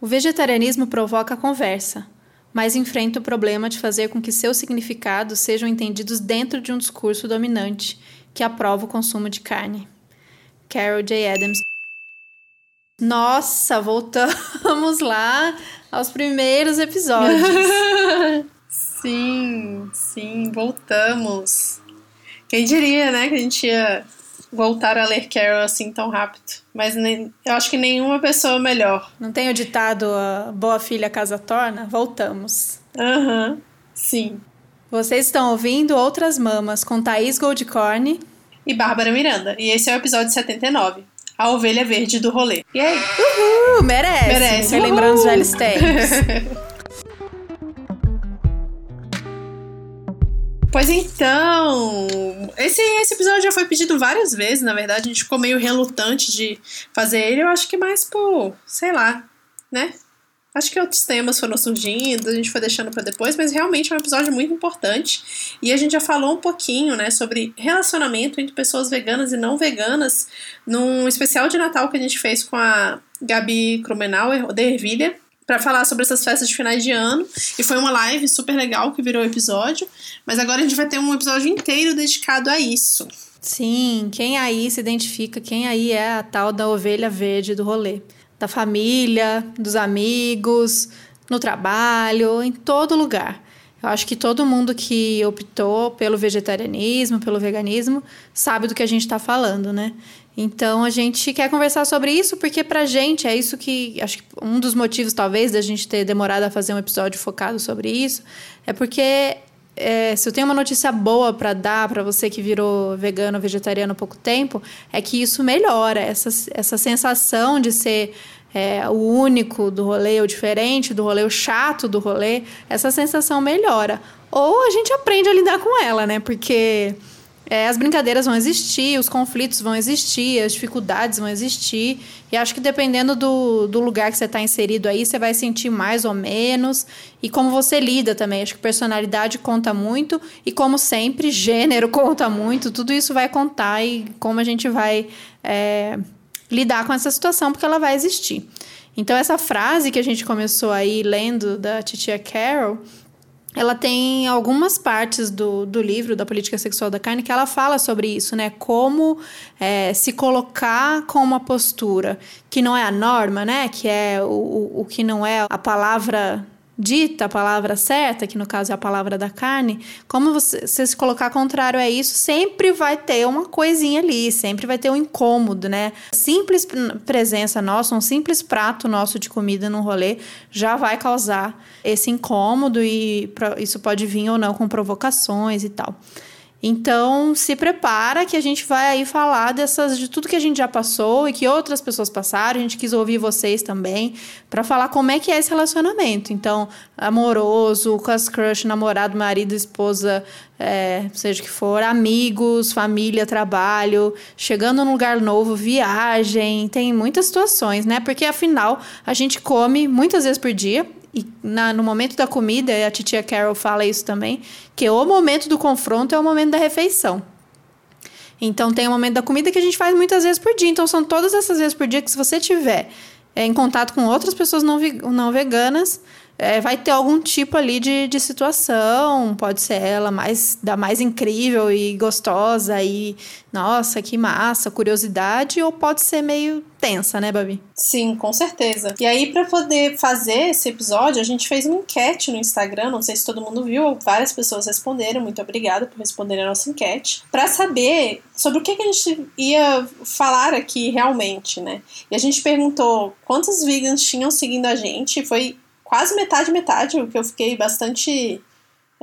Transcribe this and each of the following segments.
O vegetarianismo provoca conversa, mas enfrenta o problema de fazer com que seus significados sejam entendidos dentro de um discurso dominante que aprova o consumo de carne. Carol J. Adams. Nossa, voltamos lá aos primeiros episódios. sim, sim, voltamos. Quem diria, né, que a gente ia voltar a ler Carol assim tão rápido. Mas nem, eu acho que nenhuma pessoa melhor. Não tem o ditado boa filha casa torna? Voltamos. Aham, uhum, sim. Vocês estão ouvindo Outras Mamas com Thaís Goldcorn e Bárbara Miranda. E esse é o episódio 79. A ovelha verde do rolê. E aí? Uhul, merece. Merece. Relembrando os velhos tempos. Pois então, esse, esse episódio já foi pedido várias vezes, na verdade, a gente ficou meio relutante de fazer ele, eu acho que mais por, sei lá, né? Acho que outros temas foram surgindo, a gente foi deixando para depois, mas realmente é um episódio muito importante. E a gente já falou um pouquinho, né, sobre relacionamento entre pessoas veganas e não veganas num especial de Natal que a gente fez com a Gabi Krumenauer, de Ervilha, para falar sobre essas festas de finais de ano. E foi uma live super legal que virou episódio. Mas agora a gente vai ter um episódio inteiro dedicado a isso. Sim, quem aí se identifica, quem aí é a tal da ovelha verde do rolê. Da família, dos amigos, no trabalho, em todo lugar. Eu acho que todo mundo que optou pelo vegetarianismo, pelo veganismo, sabe do que a gente está falando, né? Então a gente quer conversar sobre isso porque pra gente é isso que acho que um dos motivos talvez da gente ter demorado a fazer um episódio focado sobre isso é porque é, se eu tenho uma notícia boa para dar para você que virou vegano ou vegetariano há pouco tempo, é que isso melhora essa, essa sensação de ser é, o único do rolê, o diferente do rolê, o chato do rolê, essa sensação melhora. Ou a gente aprende a lidar com ela, né? Porque é, as brincadeiras vão existir, os conflitos vão existir, as dificuldades vão existir. E acho que dependendo do, do lugar que você está inserido aí, você vai sentir mais ou menos. E como você lida também. Acho que personalidade conta muito. E como sempre, gênero conta muito. Tudo isso vai contar e como a gente vai é, lidar com essa situação, porque ela vai existir. Então, essa frase que a gente começou aí lendo da Titia Carol ela tem algumas partes do, do livro da política sexual da carne que ela fala sobre isso, né? Como é, se colocar com uma postura que não é a norma, né? Que é o, o que não é a palavra dita, a palavra certa, que no caso é a palavra da carne, como você, você, se colocar contrário a isso, sempre vai ter uma coisinha ali, sempre vai ter um incômodo, né? Simples presença nossa, um simples prato nosso de comida no rolê já vai causar esse incômodo e isso pode vir ou não com provocações e tal. Então, se prepara que a gente vai aí falar dessas de tudo que a gente já passou e que outras pessoas passaram. A gente quis ouvir vocês também para falar como é que é esse relacionamento. Então, amoroso, com as crush, namorado, marido, esposa, é, seja o que for, amigos, família, trabalho, chegando num lugar novo, viagem, tem muitas situações, né? Porque afinal a gente come muitas vezes por dia e na, no momento da comida, a titia Carol fala isso também, que o momento do confronto é o momento da refeição. Então tem o momento da comida que a gente faz muitas vezes por dia. Então são todas essas vezes por dia que se você tiver é, em contato com outras pessoas não, não veganas, é, vai ter algum tipo ali de, de situação, pode ser ela mais da mais incrível e gostosa e nossa, que massa, curiosidade, ou pode ser meio tensa, né, Babi? Sim, com certeza. E aí, para poder fazer esse episódio, a gente fez uma enquete no Instagram, não sei se todo mundo viu, várias pessoas responderam, muito obrigada por responder a nossa enquete, para saber sobre o que, que a gente ia falar aqui realmente, né? E a gente perguntou quantos vegans tinham seguindo a gente, foi quase metade, metade, o que eu fiquei bastante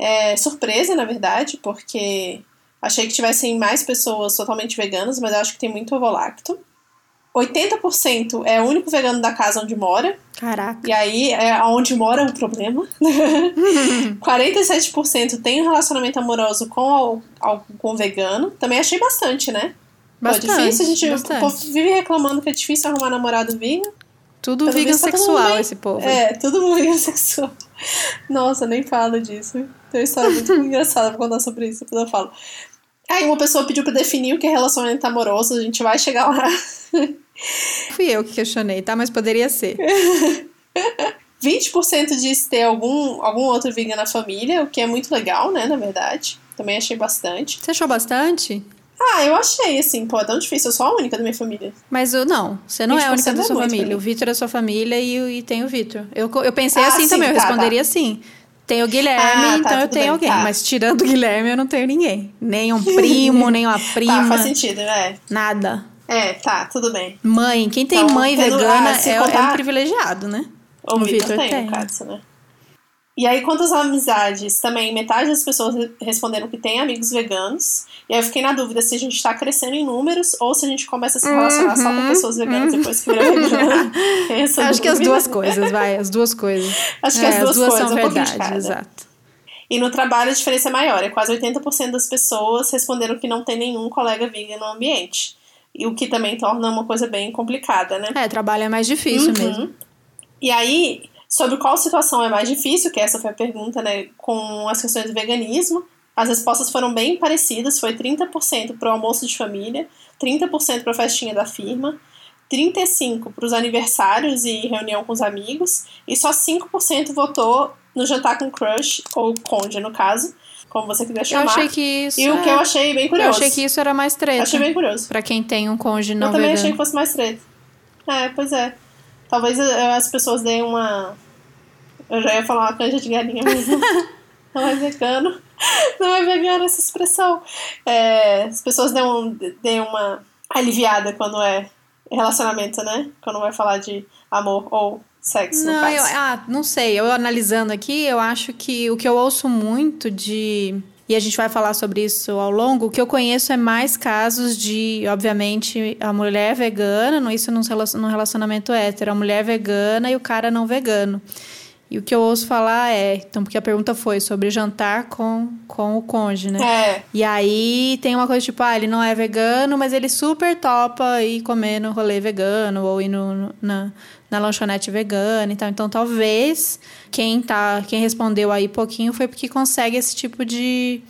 é, surpresa, na verdade, porque achei que tivessem mais pessoas totalmente veganas, mas eu acho que tem muito ovolacto. 80% é o único vegano da casa onde mora. Caraca. E aí, é onde mora é um problema. 47% tem um relacionamento amoroso com, com vegano. Também achei bastante, né? Bastante, Pô, é difícil, a gente bastante. vive reclamando que é difícil arrumar namorado vegan. Tudo Pelo vegan sexual esse povo. É, tudo vegan sexual. Nossa, nem fala disso. Tem uma história muito engraçada pra contar sobre isso, depois eu falo. Aí uma pessoa pediu pra definir o que é relacionamento amoroso, a gente vai chegar lá. Fui eu que questionei, tá? Mas poderia ser. 20% disse ter algum, algum outro vegan na família, o que é muito legal, né, na verdade. Também achei bastante. Você achou bastante? Ah, eu achei, assim, pô, é tão difícil, eu sou a única da minha família. Mas eu não, você não é a única da é sua muito pra família. mim. O Vitor é sua família e, e tem o Vitor. Eu, eu pensei Ah, assim sim, também, eu tá, responderia assim. Tem o Guilherme, Ah, tá, então eu tenho bem, alguém. tá. Mas tirando o Guilherme, eu não tenho ninguém. Nem um primo, nem uma prima. Tá, faz sentido, é. Nada. É, tá, tudo bem. Mãe, quem tem Então, mãe vegana ah, é, é um contar- privilegiado, né? O, O Vitor Vitor tem, tem. no caso, né? E aí, quantas amizades? Também metade das pessoas re- responderam que tem amigos veganos. E aí eu fiquei na dúvida se a gente tá crescendo em números ou se a gente começa a se relacionar só com pessoas veganas depois que vira vegana. Essa Uhum. Acho que as dúvida. duas coisas, vai, as duas coisas. Acho que É, as duas, coisas, são um verdade, exato. E no trabalho a diferença é maior, é quase 80% das pessoas responderam que não tem nenhum colega vegan no ambiente. E o que também torna uma coisa bem complicada, né? É, trabalho é mais difícil Uhum. mesmo. E aí, sobre qual situação é mais difícil, que essa foi a pergunta, né, com as questões do veganismo, as respostas foram bem parecidas, foi 30% para o almoço de família, 30% para a festinha da firma, 35% para os aniversários e reunião com os amigos, e só 5% votou no jantar com crush, ou conde no caso, como você quiser Eu chamar. achei que isso. E o que é- eu achei bem Eu curioso. achei que isso era mais treta. Achei bem curioso. Pra quem tem um cônjuge não eu também vegano. achei que fosse mais treta. É, pois é. Talvez as pessoas deem uma. Eu já ia falar uma canja de galinha mesmo. não é vegano. Não é vegano essa expressão. É, as pessoas deem, um, deem uma aliviada quando é relacionamento, né? Quando vai falar de amor ou sexo, no Não, caso. eu, ah, não sei. Eu analisando aqui, eu acho que o que eu ouço muito de. E a gente vai falar sobre isso ao longo. O que eu conheço é mais casos de, obviamente, a mulher vegana, não isso num relacion- num relacionamento hétero, a mulher vegana e o cara não vegano. E o que eu ouço falar é, então, porque a pergunta foi sobre jantar com, com o cônjuge, né? É, E aí tem uma coisa tipo, ah, ele não é vegano, mas ele super topa ir comer no rolê vegano ou ir no, no- na, na lanchonete vegana e tal. Então talvez quem tá, quem respondeu aí pouquinho foi porque consegue esse tipo de,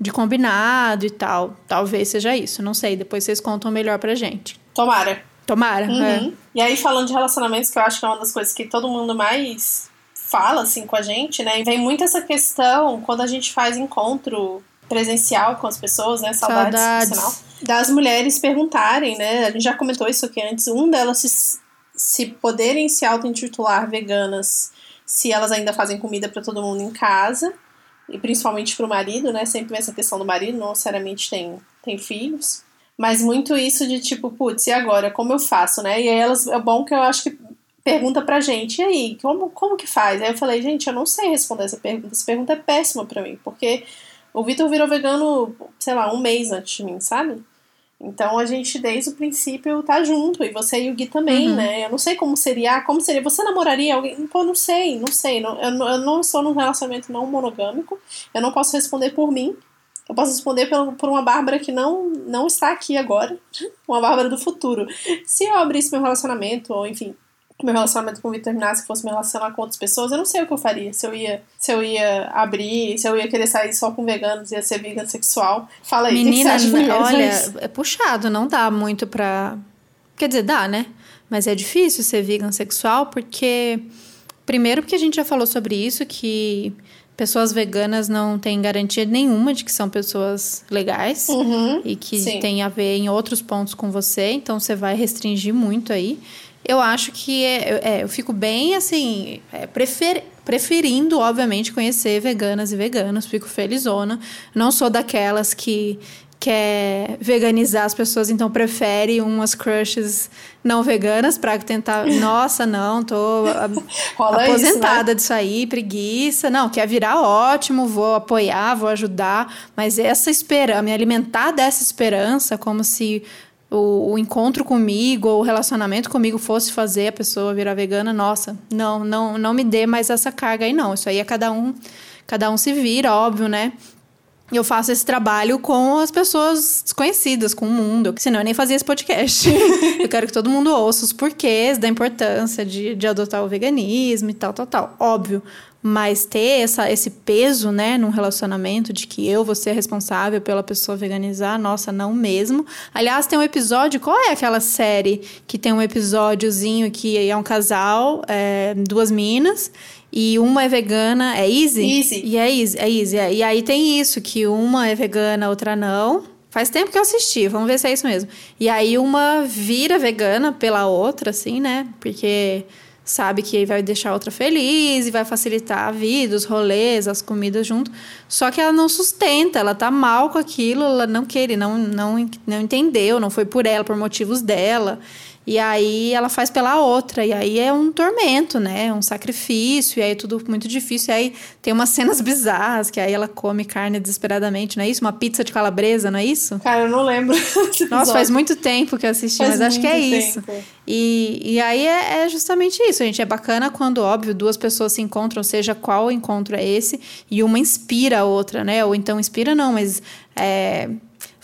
de combinado e tal. Talvez seja isso, não sei. Depois vocês contam melhor pra gente. tomara. Tomara. é. Uhum. E aí, falando de relacionamentos, que eu acho que é uma das coisas que todo mundo mais fala, assim, com a gente, né? E vem muito essa questão quando a gente faz encontro presencial com as pessoas, né? Saudades, Saudades. Das mulheres perguntarem, né? A gente já comentou isso aqui antes. Um delas se, se poderem se auto-intitular veganas se elas ainda fazem comida para todo mundo em casa. E principalmente pro marido, né? Sempre essa questão do marido, não necessariamente tem, tem filhos. Mas muito isso de tipo, putz, e agora? Como eu faço, né? E aí elas, é bom que eu acho que pergunta pra gente, e aí, como, como que faz? Aí eu falei, gente, eu não sei responder essa pergunta. Essa pergunta é péssima pra mim, porque o Vitor virou vegano, sei lá, um mês antes de mim, sabe? Então a gente, desde o princípio, tá junto. E você e o Gui também, Uhum. né? Eu não sei como seria. Como seria? Você namoraria alguém? Pô, não sei, não sei. Não, eu, não- eu não estou num relacionamento não monogâmico. Eu não posso responder por mim. Eu posso responder por, por uma Bárbara que não, não está aqui agora. Uma Bárbara do futuro. Se eu abrisse meu relacionamento, ou enfim, meu relacionamento com o Vitor terminasse, que fosse me relacionar com outras pessoas, eu não sei o que eu faria. Se eu ia, se eu ia abrir, se eu ia querer sair só com veganos, ia ser vegan sexual. Fala aí, que que Menina, primeiro, olha, é puxado, não dá muito pra. Quer dizer, dá, né? Mas é difícil ser vegan sexual porque. Primeiro, porque a gente já falou sobre isso, que pessoas veganas não têm garantia nenhuma de que são pessoas legais Uhum. e que sim. tem a ver em outros pontos com você, então você vai restringir muito aí. Eu acho que é, é, eu fico bem assim, é, prefer, preferindo, obviamente, conhecer veganas e veganos, fico felizona. Não sou daquelas que quer veganizar as pessoas, então prefere umas crushes não veganas para tentar. Nossa, não, tô a- Rola isso, aposentada né? disso aí, preguiça. Não, quer virar ótimo, vou apoiar, vou ajudar, mas essa esperança, me alimentar dessa esperança, como se o, o encontro comigo ou o relacionamento comigo fosse fazer a pessoa virar vegana, nossa, não, não, não me dê mais essa carga aí, não. Isso aí é cada um, cada um se vira, óbvio, né? eu faço esse trabalho com as pessoas desconhecidas, com o mundo, senão eu nem fazia esse podcast. eu quero que todo mundo ouça os porquês da importância de, de adotar o veganismo e tal, tal, tal. Óbvio. Mas ter essa, esse peso, né, num relacionamento de que eu vou ser responsável pela pessoa veganizar, nossa, não mesmo. Aliás, tem um episódio, qual é aquela série que tem um episódiozinho que é um casal, é, duas minas, e uma é vegana, é Easy? Easy. E é Easy, é Easy. É. E aí tem isso, que uma é vegana, outra não. Faz tempo que eu assisti, vamos ver se é isso mesmo. E aí uma vira vegana pela outra, assim, né? Porque sabe que vai deixar outra feliz e vai facilitar a vida, os rolês, as comidas junto. Só que ela não sustenta, ela tá mal com aquilo, ela não quer, não, não, não entendeu, não foi por ela, por motivos dela. E aí ela faz pela outra, e aí é um tormento, né? Um sacrifício, e aí é tudo muito difícil. E aí tem umas cenas bizarras, que aí ela come carne desesperadamente, não é isso? Uma pizza de calabresa, não é isso? Cara, eu não lembro. Nossa, faz muito tempo que eu assisti, faz mas acho que é muito isso. tempo. E, e aí é, é justamente isso, gente. É bacana quando, óbvio, duas pessoas se encontram, seja qual encontro é esse, e uma inspira a outra, né? Ou então inspira não, mas é,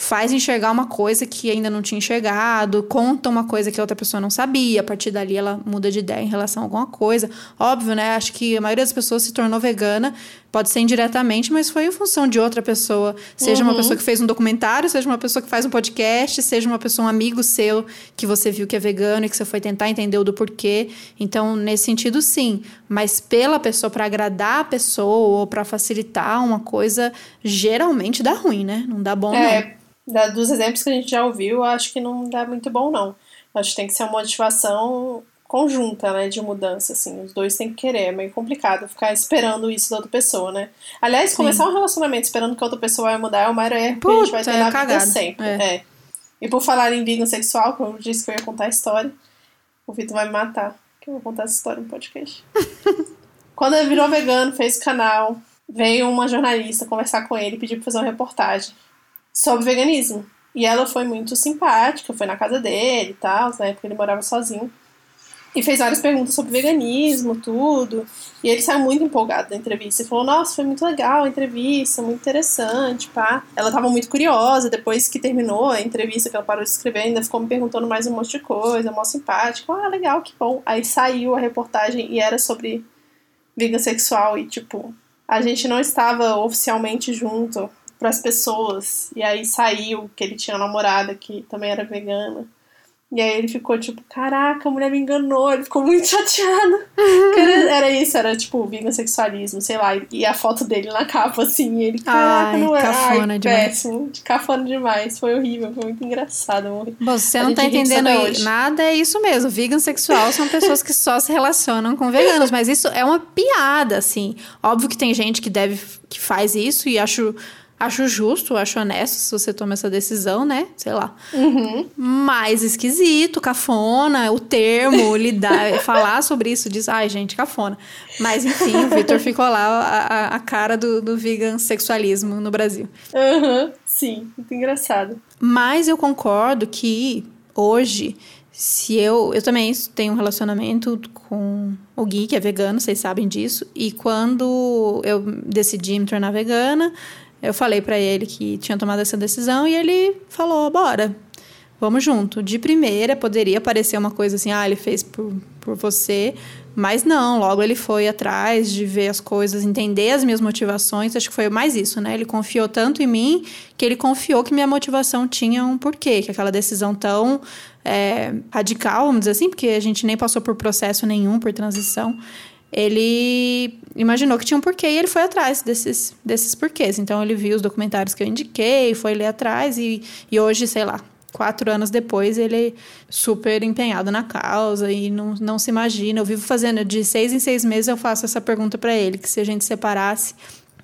faz enxergar uma coisa que ainda não tinha enxergado, conta uma coisa que a outra pessoa não sabia, a partir dali ela muda de ideia em relação a alguma coisa. Óbvio, né? Acho que a maioria das pessoas se tornou vegana, pode ser indiretamente, mas foi em função de outra pessoa. Seja uma Uhum. pessoa que fez um documentário, seja uma pessoa que faz um podcast, seja uma pessoa, um amigo seu que você viu que é vegano e que você foi tentar entender o do porquê. Então, nesse sentido, sim. Mas pela pessoa, para agradar a pessoa ou para facilitar uma coisa, geralmente dá ruim, né? Não dá bom, não. Da- dos exemplos que a gente já ouviu, acho que não dá muito bom, não. Acho que tem que ser uma motivação conjunta, né, de mudança, assim. Os dois têm que querer. É meio complicado ficar esperando isso da outra pessoa, né? Aliás, começar um relacionamento esperando que a outra pessoa vai mudar é o maior erro que a gente vai Puta, ter é na vida cagada. sempre. É. É. E por falar em vegan sexual, como eu disse que eu ia contar a história, o Vitor vai me matar, que eu vou contar essa história no podcast. Quando ele virou vegano, fez o canal, veio uma jornalista conversar com ele e pediu pra fazer uma reportagem sobre veganismo. E ela foi muito simpática, foi na casa dele e tal, na época ele morava sozinho. E fez várias perguntas sobre veganismo, tudo. E ele saiu muito empolgado da entrevista. E falou, nossa, foi muito legal a entrevista, muito interessante, pá. Ela tava muito curiosa, depois que terminou a entrevista, que ela parou de escrever, ainda ficou me perguntando mais um monte de coisa, mó simpática. Ah, legal, que bom. Aí saiu a reportagem e era sobre vegan sexual e, tipo, a gente não estava oficialmente junto pras pessoas. E aí saiu que ele tinha uma namorada que também era vegana. E aí ele ficou tipo, caraca, a mulher me enganou, ele ficou muito chateado. Era, era isso, era tipo vegan sexualismo, sei lá. E a foto dele na capa, assim, e ele, caraca, Ai, não é. cafona Ai, demais. péssimo. Cafona demais. Foi horrível, foi muito engraçado. Bom, se você A não tá entendendo nada, é isso mesmo. Vegan sexual são pessoas que só se relacionam com veganos, mas isso é uma piada, assim. Óbvio que tem gente que deve que faz isso e acho acho justo, acho honesto se você toma essa decisão, né? Sei lá. Uhum. Mais esquisito, cafona, o termo, lidar, falar sobre isso, diz, ai, gente, cafona. Mas enfim, o Victor ficou lá a, a- a cara do, do vegan sexualismo no Brasil. Aham, sim, muito engraçado. Mas eu concordo que hoje, se eu. Eu também tenho um relacionamento com o Gui, que é vegano, vocês sabem disso. E quando eu decidi me tornar vegana, eu falei pra ele que tinha tomado essa decisão e ele falou: bora. Vamos junto. De primeira, poderia parecer uma coisa assim, ah, ele fez por, por você, mas não. Logo ele foi atrás de ver as coisas, entender as minhas motivações. Acho que foi mais isso, né? Ele confiou tanto em mim que ele confiou que minha motivação tinha um porquê, que aquela decisão tão é, radical, vamos dizer assim, porque a gente nem passou por processo nenhum, por transição. Ele imaginou que tinha um porquê e ele foi atrás desses, desses porquês. Então ele viu os documentários que eu indiquei, foi ler atrás e, e hoje, sei lá, quatro anos depois, ele é super empenhado na causa e não, não se imagina. Eu vivo fazendo, de seis em seis meses eu faço essa pergunta pra ele, que se a gente separasse,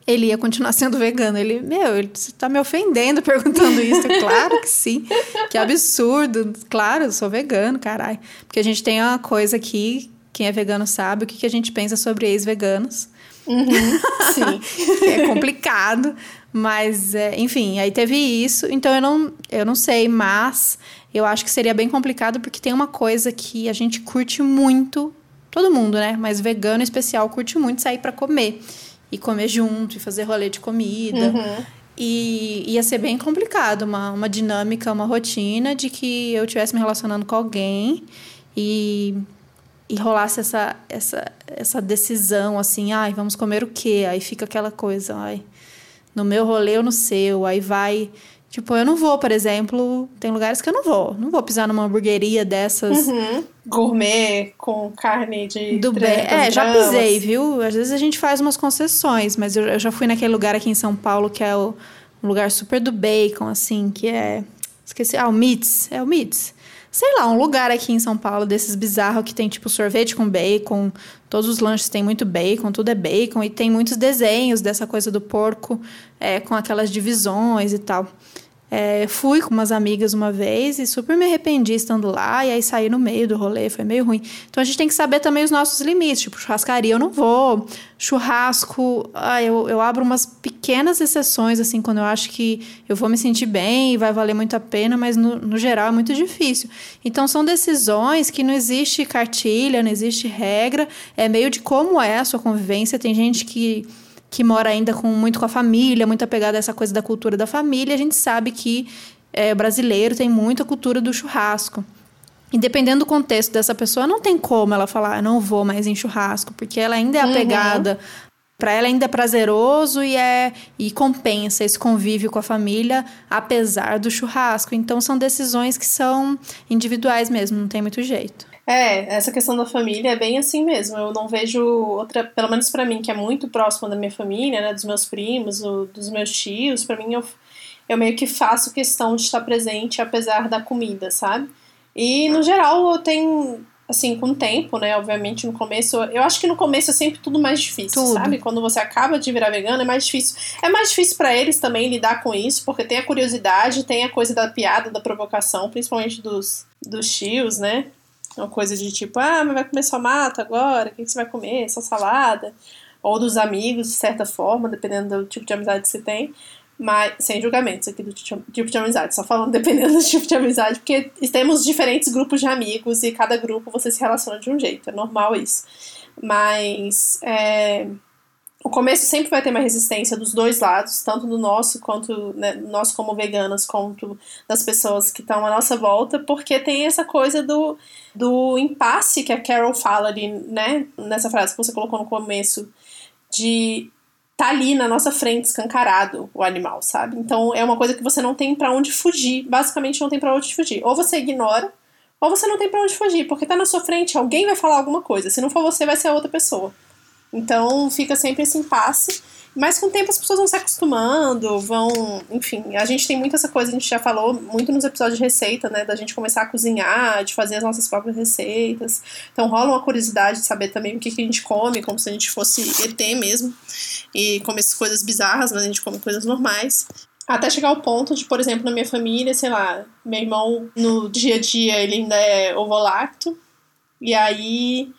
ele ia continuar sendo vegano. Ele, meu, ele, você tá me ofendendo perguntando isso. Claro que sim. Que absurdo. Claro, eu sou vegano, caralho. Porque a gente tem uma coisa aqui, quem é vegano sabe, o que, que a gente pensa sobre ex-veganos. Uhum, sim. é complicado, mas é, enfim, aí teve isso, então eu não, eu não sei, mas eu acho que seria bem complicado porque tem uma coisa que a gente curte muito, todo mundo, né? Mas vegano em especial curte muito sair pra comer e comer junto e fazer rolê de comida. Uhum. E ia ser bem complicado, uma, uma dinâmica, uma rotina de que eu estivesse me relacionando com alguém e, e rolasse essa, essa, essa decisão assim, ai, vamos comer o quê? Aí fica aquela coisa, ai, no meu rolê ou no seu, aí vai Tipo, eu não vou, por exemplo, tem lugares que eu não vou. Não vou pisar numa hamburgueria dessas. Uhum. Gourmet com carne de. Do bem. É, já pisei, viu? Às vezes a gente faz umas concessões, mas eu, eu já fui naquele lugar aqui em São Paulo que é o, um lugar super do bacon, assim, que é. Esqueci. Ah, o Meats. É o Meats sei lá, um lugar aqui em São Paulo desses bizarros que tem tipo sorvete com bacon, todos os lanches têm muito bacon, tudo é bacon, e tem muitos desenhos dessa coisa do porco é, com aquelas divisões e tal. É, fui com umas amigas uma vez e super me arrependi estando lá, e aí saí no meio do rolê, foi meio ruim. Então a gente tem que saber também os nossos limites, tipo, churrascaria eu não vou, churrasco, ah, eu, eu abro umas pequenas exceções, assim, quando eu acho que eu vou me sentir bem e vai valer muito a pena, mas no, no geral é muito difícil. Então são decisões que não existe cartilha, não existe regra, é meio de como é a sua convivência, tem gente que que mora ainda com muito com a família, muito apegada a essa coisa da cultura da família, a gente sabe que é, brasileiro tem muita cultura do churrasco. E dependendo do contexto dessa pessoa, não tem como ela falar, não vou mais em churrasco, porque ela ainda é uhum. apegada. Uhum. Para ela ainda é prazeroso e é e compensa esse convívio com a família, apesar do churrasco. Então são decisões que são individuais mesmo, não tem muito jeito. É, essa questão da família é bem assim mesmo. Eu não vejo outra, pelo menos para mim, que é muito próximo da minha família, né, dos meus primos, do, dos meus tios, para mim eu, eu meio que faço questão de estar presente apesar da comida, sabe? E no geral eu tenho, assim, com o tempo, né, obviamente no começo, eu acho que no começo é sempre tudo mais difícil, tudo. sabe? Quando você acaba de virar vegano é mais difícil. É mais difícil para eles também lidar com isso, porque tem a curiosidade, tem a coisa da piada, da provocação, principalmente dos, dos tios, né? Uma coisa de tipo, ah, mas vai comer só mata agora? O que você vai comer? Só salada? Ou dos amigos, de certa forma, dependendo do tipo de amizade que você tem. Mas, sem julgamentos aqui do tipo de amizade, só falando dependendo do tipo de amizade, porque temos diferentes grupos de amigos e cada grupo você se relaciona de um jeito, é normal isso. Mas, é, o começo sempre vai ter uma resistência dos dois lados, tanto do nosso quanto né, nós como veganas, quanto das pessoas que estão à nossa volta, porque tem essa coisa do, do impasse que a Carol fala ali, né, nessa frase que você colocou no começo, de tá ali na nossa frente escancarado o animal, sabe? Então é uma coisa que você não tem para onde fugir, basicamente não tem para onde fugir. Ou você ignora, ou você não tem para onde fugir, porque tá na sua frente, alguém vai falar alguma coisa. Se não for você, vai ser a outra pessoa. Então fica sempre esse impasse. Mas com o tempo as pessoas vão se acostumando, vão. Enfim, a gente tem muito essa coisa, a gente já falou muito nos episódios de receita, né? Da gente começar a cozinhar, de fazer as nossas próprias receitas. Então rola uma curiosidade de saber também o que, que a gente come, como se a gente fosse ET mesmo. E come essas coisas bizarras, mas a gente come coisas normais. Até chegar ao ponto de, por exemplo, na minha família, sei lá, meu irmão no dia a dia ele ainda é ovolacto. E aí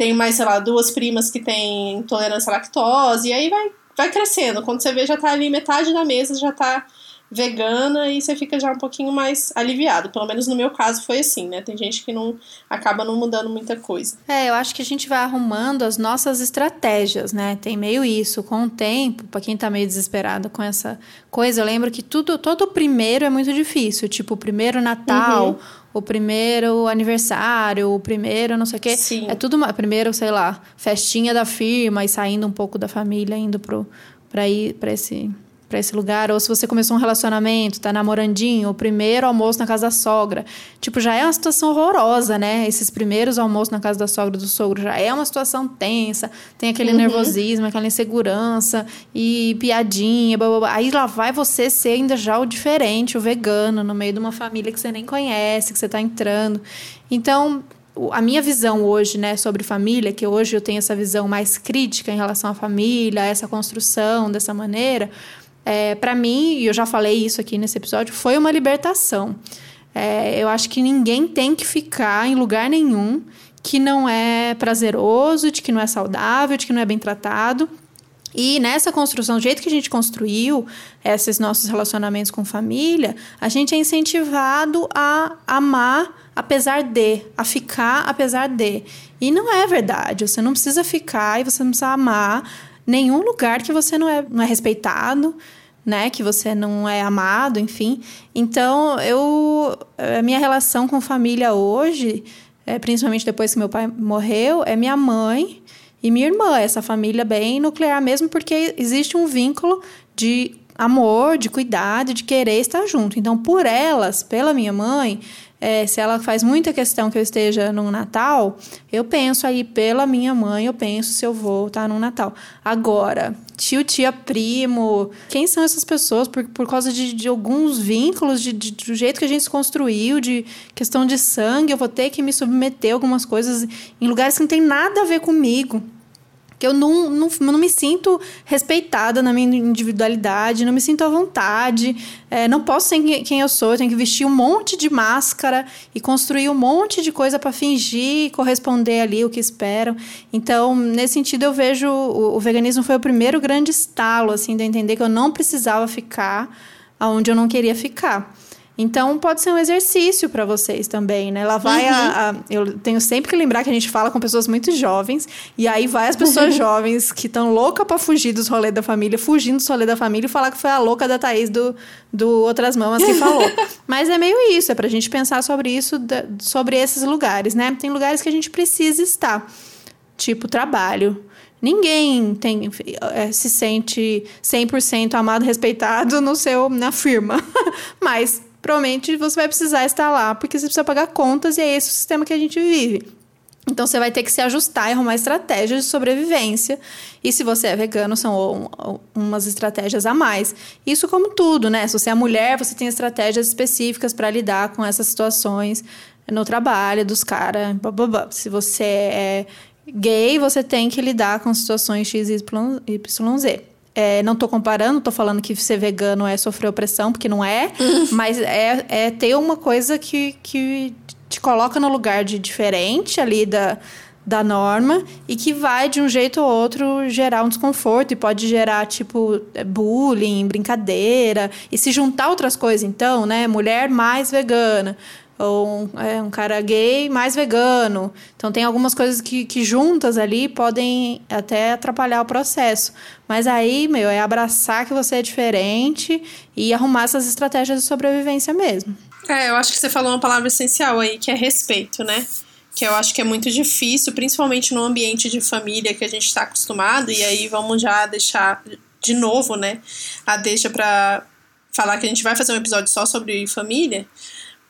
tem mais, sei lá, duas primas que têm intolerância à lactose, e aí vai, vai crescendo. Quando você vê, já tá ali metade da mesa, já tá vegana e você fica já um pouquinho mais aliviado. Pelo menos no meu caso foi assim, né? Tem gente que não acaba não mudando muita coisa. É, eu acho que a gente vai arrumando as nossas estratégias, né? Tem meio isso com o tempo, para quem tá meio desesperado com essa coisa, eu lembro que tudo todo o primeiro é muito difícil, tipo o primeiro Natal, uhum o primeiro aniversário, o primeiro não sei o quê. Sim. É tudo uma, primeiro, sei lá, festinha da firma e saindo um pouco da família, indo pro, pra ir para esse para esse lugar, ou se você começou um relacionamento, tá namorandinho, o primeiro almoço na casa da sogra. Tipo, já é uma situação horrorosa, né? Esses primeiros almoços na casa da sogra do sogro já é uma situação tensa, tem aquele uhum. nervosismo, aquela insegurança e piadinha, blá, blá, blá. aí lá vai você ser ainda já o diferente, o vegano, no meio de uma família que você nem conhece, que você tá entrando. Então, a minha visão hoje, né, sobre família, que hoje eu tenho essa visão mais crítica em relação à família, essa construção dessa maneira, é, para mim, e eu já falei isso aqui nesse episódio, foi uma libertação. É, eu acho que ninguém tem que ficar em lugar nenhum que não é prazeroso, de que não é saudável, de que não é bem tratado. E nessa construção, do jeito que a gente construiu esses nossos relacionamentos com família, a gente é incentivado a amar apesar de, a ficar apesar de. E não é verdade. Você não precisa ficar e você não precisa amar nenhum lugar que você não é, não é respeitado, né? Que você não é amado, enfim. Então, eu a minha relação com família hoje, é, principalmente depois que meu pai morreu, é minha mãe e minha irmã, essa família bem nuclear mesmo, porque existe um vínculo de amor, de cuidado, de querer estar junto. Então, por elas, pela minha mãe, é, se ela faz muita questão que eu esteja no Natal, eu penso aí pela minha mãe, eu penso se eu vou estar no Natal. Agora, tio, tia, primo, quem são essas pessoas? Por, por causa de, de alguns vínculos, de, de, do jeito que a gente se construiu, de questão de sangue, eu vou ter que me submeter a algumas coisas em lugares que não tem nada a ver comigo que eu não, não, não me sinto respeitada na minha individualidade, não me sinto à vontade, é, não posso ser quem eu sou, eu tenho que vestir um monte de máscara e construir um monte de coisa para fingir corresponder ali o que esperam. Então, nesse sentido, eu vejo o, o veganismo foi o primeiro grande estalo, assim, de entender que eu não precisava ficar aonde eu não queria ficar. Então, pode ser um exercício para vocês também, né? Lá vai uhum. a, a, Eu tenho sempre que lembrar que a gente fala com pessoas muito jovens, e aí vai as pessoas jovens que estão loucas para fugir dos rolês da família, fugindo dos rolês da família e falar que foi a louca da Thaís do, do Outras Mamas que falou. Mas é meio isso, é pra gente pensar sobre isso, sobre esses lugares, né? Tem lugares que a gente precisa estar, tipo trabalho. Ninguém tem, é, se sente 100% amado, respeitado no seu, na firma. Mas provavelmente você vai precisar estar lá, porque você precisa pagar contas e é esse o sistema que a gente vive. Então você vai ter que se ajustar e arrumar estratégias de sobrevivência. E se você é vegano, são umas estratégias a mais. Isso como tudo, né? Se você é mulher, você tem estratégias específicas para lidar com essas situações no trabalho dos caras. Se você é gay, você tem que lidar com situações X, Y, Z. É, não estou comparando, estou falando que ser vegano é sofrer opressão, porque não é, mas é, é ter uma coisa que, que te coloca no lugar de diferente ali da, da norma e que vai de um jeito ou outro gerar um desconforto e pode gerar tipo bullying, brincadeira e se juntar outras coisas então, né, mulher mais vegana, ou é, um cara gay mais vegano. Então tem algumas coisas que, que juntas ali podem até atrapalhar o processo. Mas aí, meu, é abraçar que você é diferente e arrumar essas estratégias de sobrevivência mesmo. É, eu acho que você falou uma palavra essencial aí, que é respeito, né? Que eu acho que é muito difícil, principalmente no ambiente de família que a gente está acostumado, e aí vamos já deixar de novo, né? A deixa para falar que a gente vai fazer um episódio só sobre família,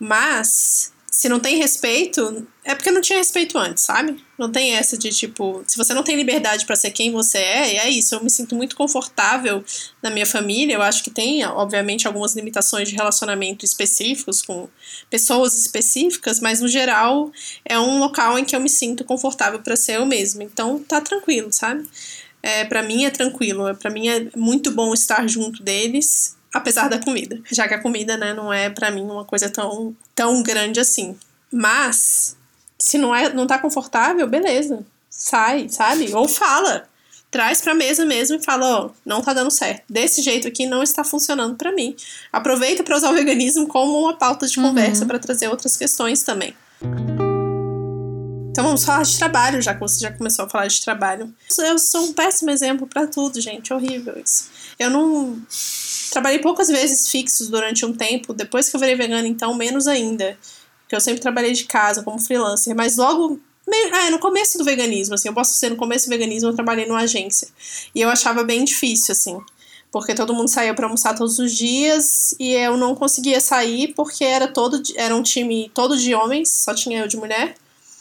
mas se não tem respeito, é porque não tinha respeito antes, sabe? Não tem essa de tipo, se você não tem liberdade para ser quem você é, é isso. Eu me sinto muito confortável na minha família. Eu acho que tem, obviamente, algumas limitações de relacionamento específicos com pessoas específicas, mas no geral é um local em que eu me sinto confortável para ser eu mesma. Então tá tranquilo, sabe? É, para mim é tranquilo. Para mim é muito bom estar junto deles apesar da comida, já que a comida, né, não é para mim uma coisa tão tão grande assim. Mas se não é, não tá confortável, beleza. Sai, sabe? Ou fala. Traz pra mesa mesmo e fala, ó, oh, não tá dando certo. Desse jeito aqui não está funcionando para mim. Aproveita para usar o veganismo como uma pauta de conversa uhum. para trazer outras questões também. Então vamos falar de trabalho, já que você já começou a falar de trabalho. Eu sou um péssimo exemplo para tudo, gente. Horrível isso. Eu não Trabalhei poucas vezes fixos durante um tempo, depois que eu virei vegana, então, menos ainda. Porque eu sempre trabalhei de casa como freelancer, mas logo. É, no começo do veganismo, assim, eu posso ser no começo do veganismo, eu trabalhei numa agência. E eu achava bem difícil, assim porque todo mundo saía para almoçar todos os dias e eu não conseguia sair porque era todo era um time todo de homens, só tinha eu de mulher.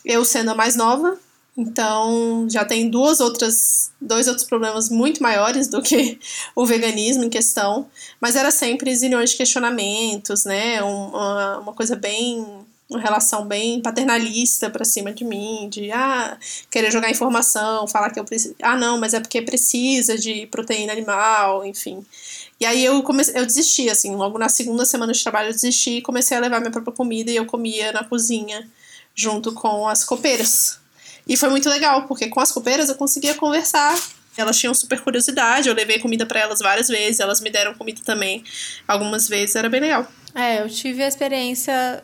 Eu sendo a mais nova, então, já tem duas outras, dois outros problemas muito maiores do que o veganismo em questão, mas era sempre zilhões de questionamentos, né? Uma, uma coisa bem uma relação bem paternalista para cima de mim, de ah, querer jogar informação, falar que eu preciso, ah, não, mas é porque precisa de proteína animal, enfim. E aí eu comecei, eu desisti assim, logo na segunda semana de trabalho eu desisti e comecei a levar minha própria comida e eu comia na cozinha junto com as copeiras. E foi muito legal, porque com as copeiras eu conseguia conversar. Elas tinham super curiosidade, eu levei comida para elas várias vezes, elas me deram comida também algumas vezes, era bem legal. É, eu tive a experiência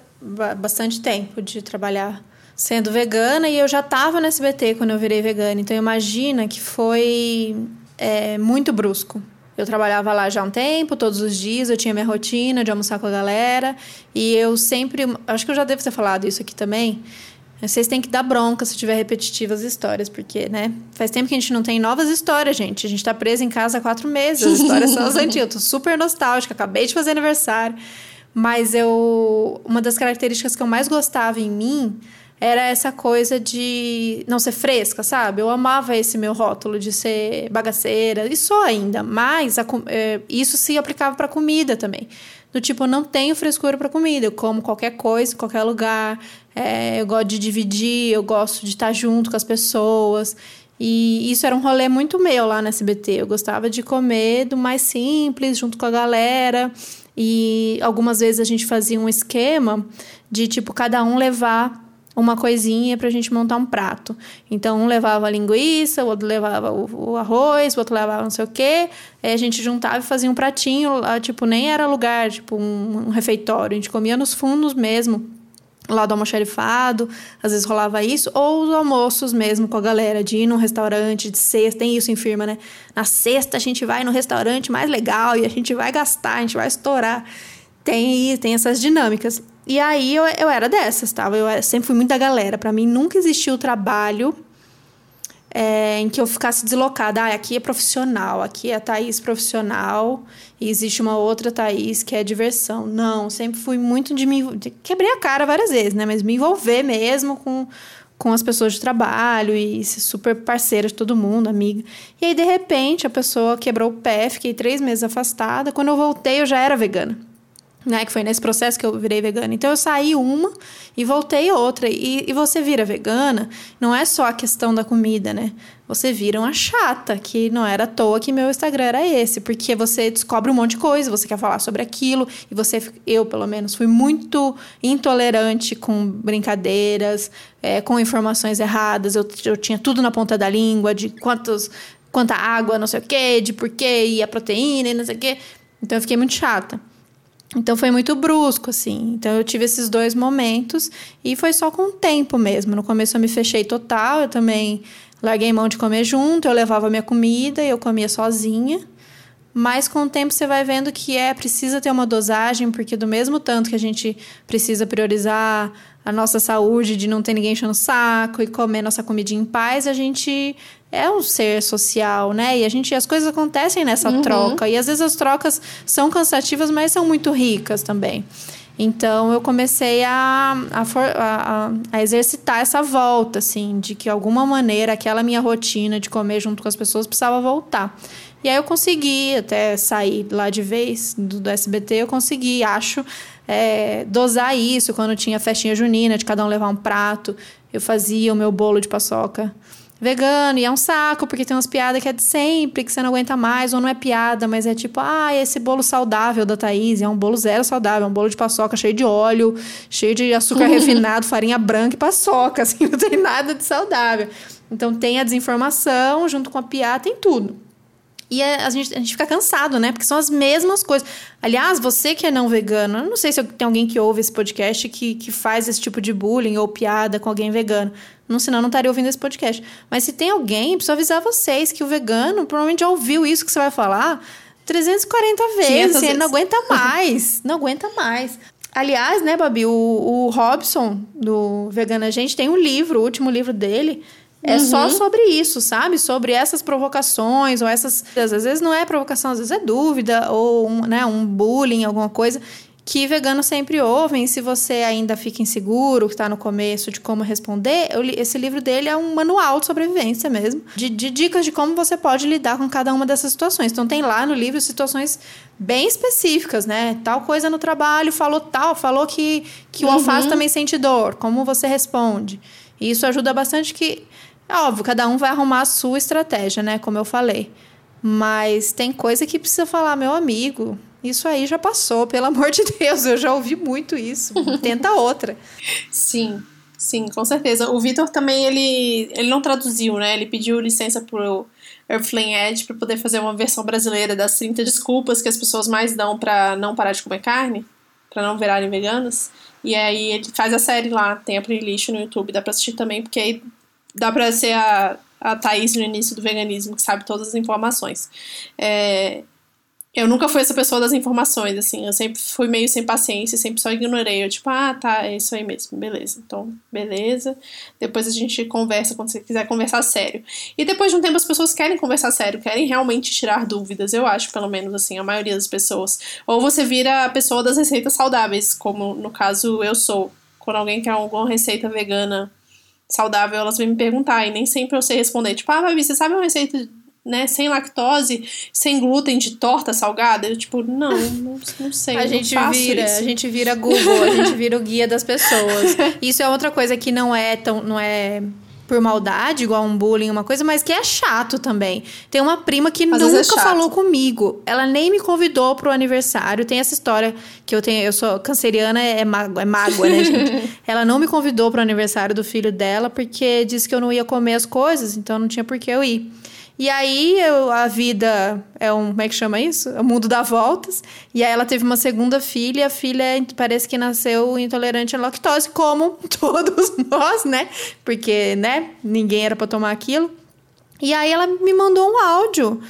bastante tempo de trabalhar sendo vegana e eu já estava no SBT quando eu virei vegana, então imagina que foi é, muito brusco. Eu trabalhava lá já há um tempo, todos os dias, eu tinha minha rotina de almoçar com a galera. E eu sempre. Acho que eu já devo ter falado isso aqui também. Vocês têm que dar bronca se tiver repetitivas histórias, porque, né? Faz tempo que a gente não tem novas histórias, gente. A gente tá preso em casa há quatro meses. As histórias são as antigas. Eu tô super nostálgica, acabei de fazer aniversário. Mas eu. Uma das características que eu mais gostava em mim era essa coisa de não ser fresca, sabe? Eu amava esse meu rótulo de ser bagaceira, e sou ainda, mas a, é, isso se aplicava para comida também. Do tipo, não tenho frescura para comida, eu como qualquer coisa, em qualquer lugar, é, eu gosto de dividir, eu gosto de estar junto com as pessoas. E isso era um rolê muito meu lá na SBT. Eu gostava de comer do mais simples, junto com a galera. E algumas vezes a gente fazia um esquema de, tipo, cada um levar uma coisinha para a gente montar um prato. Então, um levava a linguiça, o outro levava o, o, arroz, o outro levava não sei o quê. Aí a gente juntava e fazia um pratinho, lá, tipo, nem era lugar, tipo, um, um refeitório. A gente comia nos fundos mesmo, lá do almoxarifado, às vezes rolava isso, ou os almoços mesmo com a galera, de ir num restaurante de sexta, tem isso em firma, né? Na sexta a gente vai no restaurante mais legal e a gente vai gastar, a gente vai estourar. Tem, tem essas dinâmicas. E aí eu, eu era dessas, tá? Eu sempre fui muito da galera. Para mim nunca existiu o trabalho é, em que eu ficasse deslocada. Ah, aqui é profissional, aqui é a Thaís profissional e existe uma outra Thaís que é diversão. Não, sempre fui muito de me. De, quebrei a cara várias vezes, né? Mas me envolver mesmo com, com as pessoas de trabalho e ser super parceira de todo mundo, amiga. E aí, de repente, a pessoa quebrou o pé, fiquei três meses afastada. Quando eu voltei, eu já era vegana né? Que foi nesse processo que eu virei vegana. Então eu saí uma e voltei outra. E, e você vira vegana, não é só a questão da comida, né? Você vira uma chata, que não era à toa que meu Instagram era esse, porque você descobre um monte de coisa, você quer falar sobre aquilo, e você, eu pelo menos, fui muito intolerante com brincadeiras, é, com informações erradas. Eu, eu tinha tudo na ponta da língua, de quantos, quanta água, não sei o quê, de porquê, e a proteína, e não sei o quê. Então eu fiquei muito chata. Então foi muito brusco, assim. Então eu tive esses dois momentos e foi só com o tempo mesmo. No começo eu me fechei total, eu também larguei mão de comer junto, eu levava minha comida e eu comia sozinha. Mas com o tempo você vai vendo que é precisa ter uma dosagem, porque do mesmo tanto que a gente precisa priorizar a nossa saúde, de não ter ninguém enchendo o saco e comer nossa comidinha em paz, a gente é um ser social, né? E a gente as coisas acontecem nessa uhum. troca e às vezes as trocas são cansativas, mas são muito ricas também. Então eu comecei a, a, a, a, exercitar essa volta, assim, de que alguma maneira aquela minha rotina de comer junto com as pessoas precisava voltar. E aí eu consegui até sair lá de vez do, do SBT, eu consegui, acho, é, dosar isso quando tinha festinha junina, de cada um levar um prato. Eu fazia o meu bolo de paçoca vegano e é um saco, porque tem umas piadas que é de sempre, que você não aguenta mais, ou não é piada, mas é tipo, ah, esse bolo saudável da Thaís, é um bolo zero saudável, é um bolo de paçoca cheio de óleo, cheio de açúcar refinado, farinha branca e paçoca, assim, não tem nada de saudável. Então tem a desinformação junto com a piada, tem tudo. E a gente, a gente fica cansado, né? Porque são as mesmas coisas. Aliás, você que é não vegano, eu não sei se tem alguém que ouve esse podcast que, que faz esse tipo de bullying ou piada com alguém vegano. Não, senão não estaria ouvindo esse podcast. Mas se tem alguém, preciso avisar vocês que o vegano provavelmente já ouviu isso que você vai falar 340 vezes. Ele não aguenta mais. não aguenta mais. Aliás, né, Babi, o, o Robson, do Vegana Gente, tem um livro, o último livro dele é uhum. só sobre isso, sabe? Sobre essas provocações ou essas. Às vezes não é provocação, às vezes é dúvida ou um, né, um bullying, alguma coisa que veganos sempre ouvem. Se você ainda fica inseguro, que está no começo de como responder, eu, esse livro dele é um manual de sobrevivência mesmo, de, de, dicas de como você pode lidar com cada uma dessas situações. Então tem lá no livro situações bem específicas, né? Tal coisa no trabalho, falou tal, falou que, que o uhum. alface também sente dor, como você responde. E isso ajuda bastante que é óbvio, cada um vai arrumar a sua estratégia, né? Como eu falei. Mas tem coisa que precisa falar, meu amigo. Isso aí já passou, pelo amor de Deus, eu já ouvi muito isso. Tenta outra. Sim, sim, com certeza. O Vitor também, ele, ele não traduziu, né? Ele pediu licença pro Airplane Edge para poder fazer uma versão brasileira das 30 desculpas que as pessoas mais dão para não parar de comer carne, para não virarem veganas. E aí ele faz a série lá, tem a playlist no YouTube, dá pra assistir também, porque aí dá pra ser a, a Thaís no início do veganismo, que sabe todas as informações. É, eu nunca fui essa pessoa das informações, assim. Eu sempre fui meio sem paciência, sempre só ignorei. Eu, tipo, ah, tá, é isso aí mesmo, beleza. Então, beleza. Depois a gente conversa quando você quiser conversar sério. E depois de um tempo as pessoas querem conversar sério, querem realmente tirar dúvidas, eu acho, pelo menos, assim, a maioria das pessoas. Ou você vira a pessoa das receitas saudáveis, como no caso eu sou. Quando alguém quer alguma receita vegana saudável, elas vêm me perguntar. E nem sempre eu sei responder. Tipo, ah, Babi, você sabe uma receita né, sem lactose, sem glúten de torta salgada? Eu, tipo, não, não, não sei. A gente vira, isso. a gente vira Google, a gente vira o guia das pessoas. Isso é outra coisa que não é tão, não é por maldade, igual um bullying, uma coisa, mas que é chato também. Tem uma prima que Às é nunca chato. falou comigo. Ela nem me convidou pro aniversário. Tem essa história que eu tenho, eu sou canceriana, é, mágoa, é mágoa, né, gente? ela não me convidou pro aniversário do filho dela porque disse que eu não ia comer as coisas, então não tinha por que eu ir. E aí eu, a vida é um. Como é que chama isso? É o mundo dá voltas. E aí ela teve uma segunda filha, e a filha parece que nasceu intolerante à lactose, como todos nós, né? Porque, né, ninguém era para tomar aquilo. E aí ela me mandou um áudio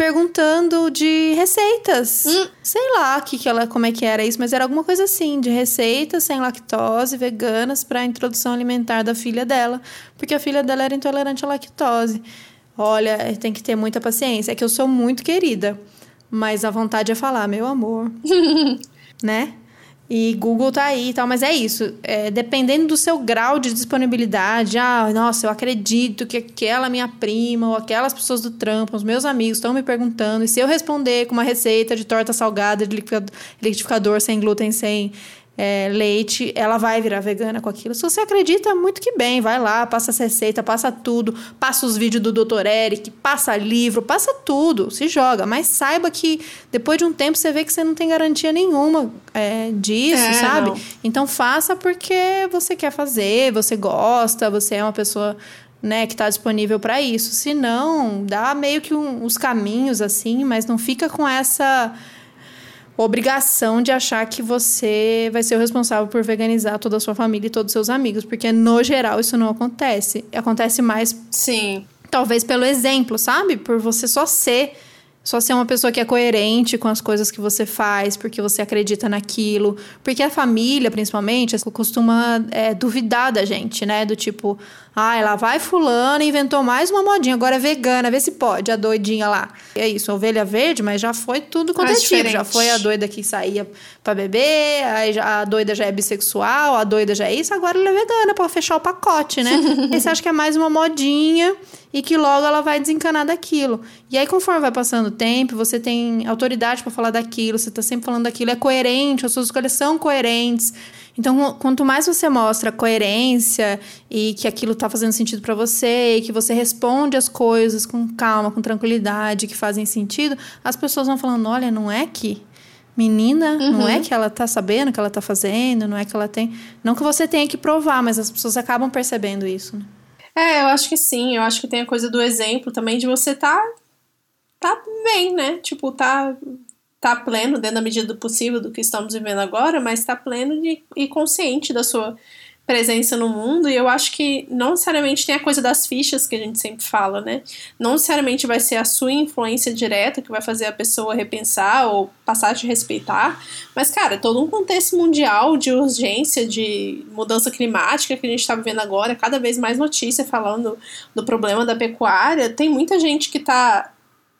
perguntando de receitas. Hum. Sei lá que que ela, como é que era isso, mas era alguma coisa assim, de receitas sem lactose, veganas, para a introdução alimentar da filha dela. Porque a filha dela era intolerante à lactose. Olha, tem que ter muita paciência. É que eu sou muito querida, mas a vontade é falar, meu amor. né? E Google tá aí e tal, mas é isso. É, dependendo do seu grau de disponibilidade, ah, nossa, eu acredito que aquela minha prima ou aquelas pessoas do trampo, os meus amigos estão me perguntando, e se eu responder com uma receita de torta salgada de liquidificador, liquidificador sem glúten, sem é, leite, ela vai virar vegana com aquilo. Se você acredita, muito que bem, vai lá, passa essa receita, passa tudo, passa os vídeos do Dr. Eric, passa livro, passa tudo, se joga. Mas saiba que depois de um tempo você vê que você não tem garantia nenhuma é, disso, É, sabe? não. Então faça porque você quer fazer, você gosta, você é uma pessoa né, que está disponível para isso. Se não, dá meio que um- uns caminhos assim, mas não fica com essa obrigação de achar que você vai ser o responsável por veganizar toda a sua família e todos os seus amigos, porque no geral isso não acontece. Acontece mais Sim. talvez pelo exemplo, sabe? Por você só ser, só ser uma pessoa que é coerente com as coisas que você faz, porque você acredita naquilo. Porque a família, principalmente, costuma é, duvidar da gente, né? Do tipo, ai, lá vai fulano, inventou mais uma modinha, agora é vegana, vê se pode, a doidinha lá. E é isso, ovelha verde, mas já foi tudo quanto é tipo. Já foi a doida que saía pra beber, a doida já é bissexual, a doida já é isso, agora ela é vegana pra fechar o pacote, né? e você acha que é mais uma modinha e que logo ela vai desencanar daquilo. E aí, conforme vai passando o tempo, você tem autoridade pra falar daquilo, você tá sempre falando daquilo, é coerente, as suas escolhas são coerentes. Então, quanto mais você mostra coerência e que aquilo tá fazendo sentido pra você e que você responde as coisas com calma, com tranquilidade, que fazem sentido, as pessoas vão falando: olha, não é que menina, não é que ela tá sabendo o que ela tá fazendo, não é que ela tem. Não que você tenha que provar, mas as pessoas acabam percebendo isso. Né? É, eu acho que sim. Eu acho que tem a coisa do exemplo também de você tá, tá bem, né? Tipo, tá, tá pleno dentro da medida do possível do que estamos vivendo agora, mas tá pleno de, e consciente da sua presença no mundo. E eu acho que não necessariamente tem a coisa das fichas que a gente sempre fala, né? Não necessariamente vai ser a sua influência direta que vai fazer a pessoa repensar ou passar a te respeitar. Mas, cara, todo um contexto mundial de urgência, de mudança climática que a gente está vivendo agora, cada vez mais notícia falando do problema da pecuária. Tem muita gente que está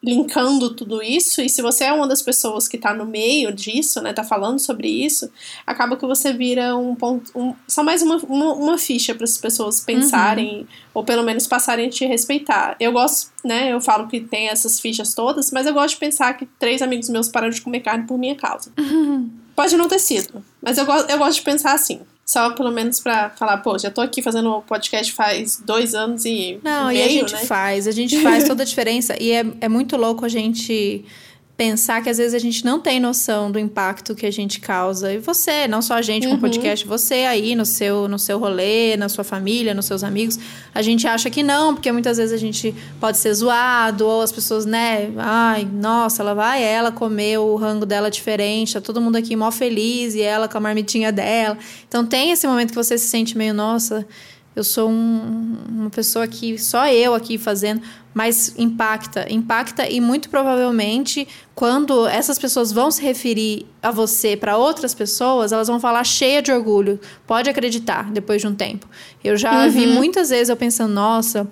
linkando tudo isso, e se você é uma das pessoas que tá no meio disso, né, tá falando sobre isso, acaba que você vira um ponto, um, só mais uma, uma, uma ficha para as pessoas pensarem, ou pelo menos passarem a te respeitar. Eu gosto, né, eu falo que tem essas fichas todas, mas eu gosto de pensar que três amigos meus pararam de comer carne por minha causa. Pode não ter sido, mas eu, go eu gosto de pensar assim. Só pelo menos pra falar, pô, já tô aqui fazendo o podcast faz dois anos e Não, meio, e a gente né? faz, a gente faz toda a diferença. E é, é muito louco a gente pensar que às vezes a gente não tem noção do impacto que a gente causa. E você, não só a gente com o podcast, você aí no seu, no seu rolê, na sua família, nos seus amigos, a gente acha que não, porque muitas vezes a gente pode ser zoado, ou as pessoas, né, ai, nossa, ela vai ela comer o rango dela diferente, tá todo mundo aqui mó feliz, e ela com a marmitinha dela. Então tem esse momento que você se sente meio, nossa, eu sou um, uma pessoa que só eu aqui fazendo, mas impacta, impacta e muito provavelmente quando essas pessoas vão se referir a você para outras pessoas, elas vão falar cheia de orgulho. Pode acreditar, depois de um tempo. Eu já uhum. vi muitas vezes eu pensando, nossa,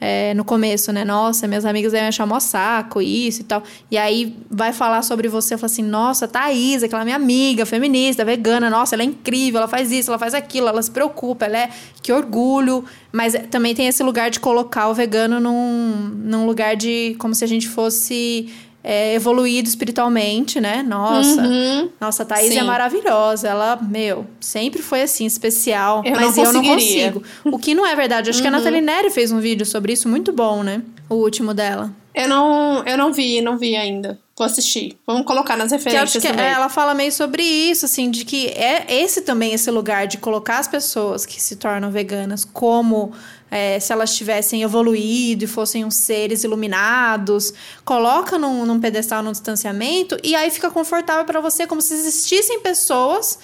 é, no começo, né? Nossa, minhas amigas devem achar mó saco, isso e tal. E aí vai falar sobre você, fala assim, nossa, Thaís, aquela minha amiga, feminista, vegana, nossa, ela é incrível, ela faz isso, ela faz aquilo, ela se preocupa, ela é. Que orgulho. Mas também tem esse lugar de colocar o vegano num, num lugar de. como se a gente fosse é, evoluído espiritualmente, né? Nossa, uhum. nossa, a Thaís é Sim. é maravilhosa. Ela, meu, sempre foi assim, especial. Eu mas não eu não consigo. O que não é verdade. Acho uhum. que a uhum. Nathalie Neri fez um vídeo sobre isso muito bom, né? O último dela. Eu não, eu não vi, não vi ainda. Vou assistir. Vamos colocar nas referências que, que também. Ela fala meio sobre isso, assim, de que é esse também esse lugar de colocar as pessoas que se tornam veganas como é, se elas tivessem evoluído e fossem uns seres iluminados, coloca num, num pedestal, num distanciamento, e aí fica confortável para você, como se existissem pessoas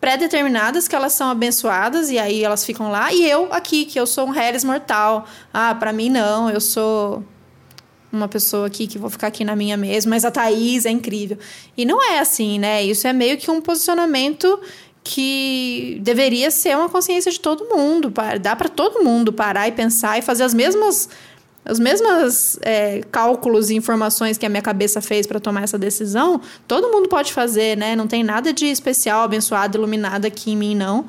pré-determinadas que elas são abençoadas e aí elas ficam lá e eu aqui que eu sou um Harris mortal. Ah para mim não eu sou uma pessoa aqui que vou ficar aqui na minha mesma mas a Thaís é incrível. E não é assim né? Isso é meio que um posicionamento que deveria ser uma consciência de todo mundo. Dá para todo mundo parar e pensar e fazer as mesmas os mesmos é, cálculos e informações que a minha cabeça fez para tomar essa decisão, todo mundo pode fazer, né? Não tem nada de especial, abençoado, iluminado aqui em mim, não,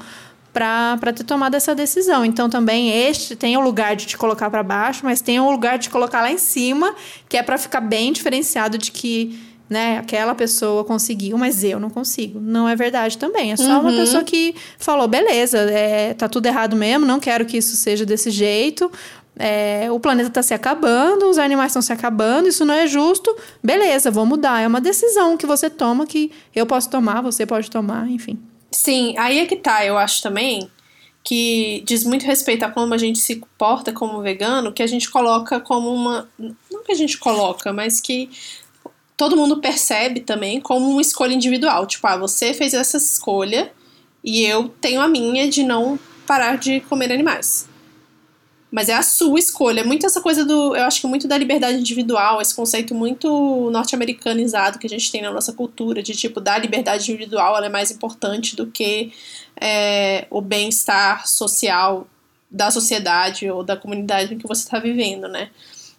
para ter tomado essa decisão. Então, também este tem o lugar de te colocar para baixo, mas tem o lugar de te colocar lá em cima, que é para ficar bem diferenciado de que né? Aquela pessoa conseguiu, mas eu não consigo. Não é verdade também. É só uhum. uma pessoa que falou, beleza, é, tá tudo errado mesmo, não quero que isso seja desse jeito. É, o planeta está se acabando, os animais estão se acabando, isso não é justo. Beleza, vou mudar. É uma decisão que você toma, que eu posso tomar, você pode tomar, enfim. Sim, aí é que tá, eu acho também que diz muito respeito a como a gente se porta como vegano, que a gente coloca como uma. Não que a gente coloca, mas que todo mundo percebe também como uma escolha individual. Tipo, ah, você fez essa escolha e eu tenho a minha de não parar de comer animais. Mas é a sua escolha. Muito essa coisa do. Eu acho que muito da liberdade individual, esse conceito muito norte-americanizado que a gente tem na nossa cultura, de tipo, da liberdade individual ela é mais importante do que é, o bem-estar social da sociedade ou da comunidade em que você está vivendo, né?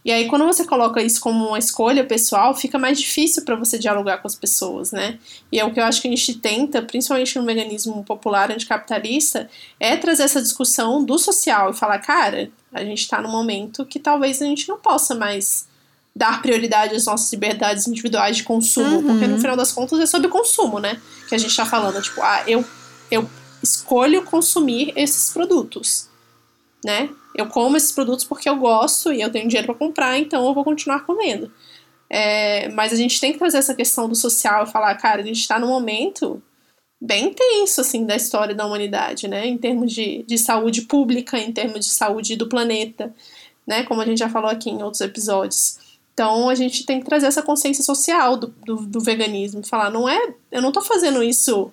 E aí, quando você coloca isso como uma escolha pessoal, fica mais difícil para você dialogar com as pessoas, né? E é o que eu acho que a gente tenta, principalmente no veganismo popular anticapitalista, é trazer essa discussão do social e falar, cara, a gente está num momento que talvez a gente não possa mais dar prioridade às nossas liberdades individuais de consumo, uhum. porque no final das contas é sobre consumo, né? Que a gente está falando, tipo, ah, eu, eu escolho consumir esses produtos, né? Eu como esses produtos porque eu gosto e eu tenho dinheiro para comprar, então eu vou continuar comendo. É, mas a gente tem que trazer essa questão do social e falar, cara, a gente está num momento bem tenso, assim, da história da humanidade, né? Em termos de, de saúde pública, em termos de saúde do planeta, né? Como a gente já falou aqui em outros episódios. Então a gente tem que trazer essa consciência social do, do, do veganismo. Falar, não é. Eu não tô fazendo isso.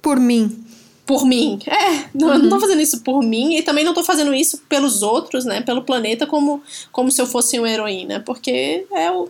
Por mim por mim. É, não, uhum. eu não tô uhum. fazendo isso por mim e também não tô fazendo isso pelos outros, né? Pelo planeta, como, como se eu fosse uma heroína. Porque é o.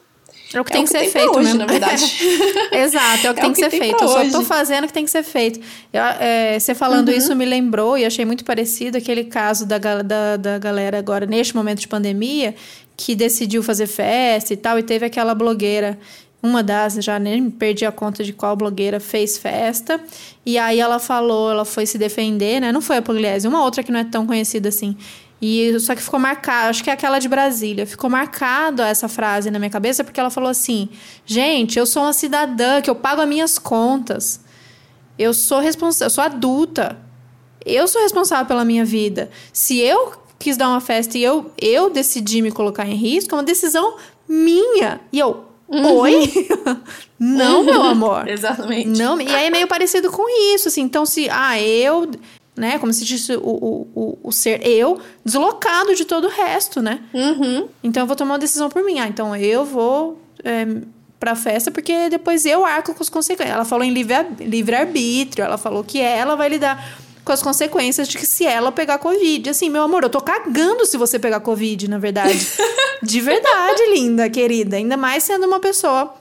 É o que é tem o que, que ser tem feito, hoje, mesmo. na verdade. Exato, é o que é tem que, que, ser tem feito. Eu só tô fazendo o que tem que ser feito. Eu, é, você falando uhum. isso me lembrou e achei muito parecido aquele caso da, da, da galera agora, neste momento de pandemia, que decidiu fazer festa e tal, e teve aquela blogueira uma das, já nem perdi a conta de qual blogueira fez festa. E aí ela falou, ela foi se defender, né? Não foi a Pugliese, uma outra que não é tão conhecida assim. E só que ficou marcado, acho que é aquela de Brasília. Ficou marcado essa frase na minha cabeça porque ela falou assim: "Gente, eu sou uma cidadã que eu pago as minhas contas. Eu sou responsável, sou adulta. Eu sou responsável pela minha vida. Se eu quis dar uma festa e eu eu decidi me colocar em risco, é uma decisão minha. E eu, Uhum. Oi? não, meu amor. Exatamente. Não, e aí é meio parecido com isso, assim. Então, se, ah, eu, né, como se disse o, o, o, o ser eu, deslocado de todo o resto, né? Uhum. Então, eu vou tomar uma decisão por mim. Ah, então eu vou é, pra festa porque depois eu arco com as consequências. Ela falou em livre-arbítrio, ela falou que ela vai lidar com as consequências de que se ela pegar Covid. Assim, meu amor, eu tô cagando se você pegar Covid, na verdade. de verdade, linda, querida. Ainda mais sendo uma pessoa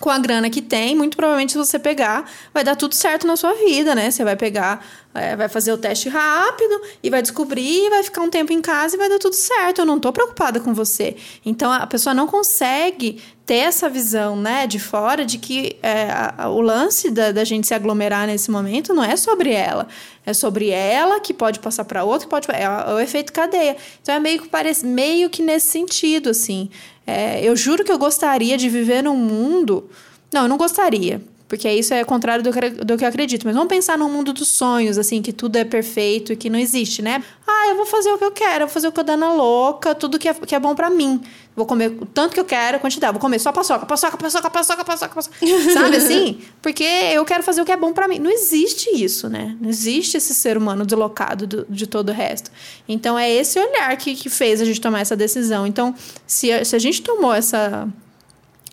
com a grana que tem, muito provavelmente se você pegar, vai dar tudo certo na sua vida, né? Você vai pegar, é, vai fazer o teste rápido e vai descobrir, vai ficar um tempo em casa e vai dar tudo certo. Eu não tô preocupada com você. Então a pessoa não consegue ter essa visão, né, de fora, de que é, a, o lance da, da, gente se aglomerar nesse momento não é sobre ela, é sobre ela que pode passar para outro, pode é, é, o efeito cadeia. Então é meio que parece meio que nesse sentido, assim. É, eu juro que eu gostaria de viver num mundo. Não, eu não gostaria. Porque isso é contrário do, do que eu acredito. Mas vamos pensar num mundo dos sonhos, assim, que tudo é perfeito e que não existe, né? Ah, eu vou fazer o que eu quero, eu vou fazer o que eu dou na louca, tudo que é, que é bom para mim. Vou comer o tanto que eu quero, a quantidade. Vou comer só paçoca, paçoca, paçoca, paçoca, paçoca, paçoca. Sabe assim? Porque eu quero fazer o que é bom para mim. Não existe isso, né? Não existe esse ser humano deslocado do, de todo o resto. Então é esse olhar que, que fez a gente tomar essa decisão. Então, se a, se a gente tomou essa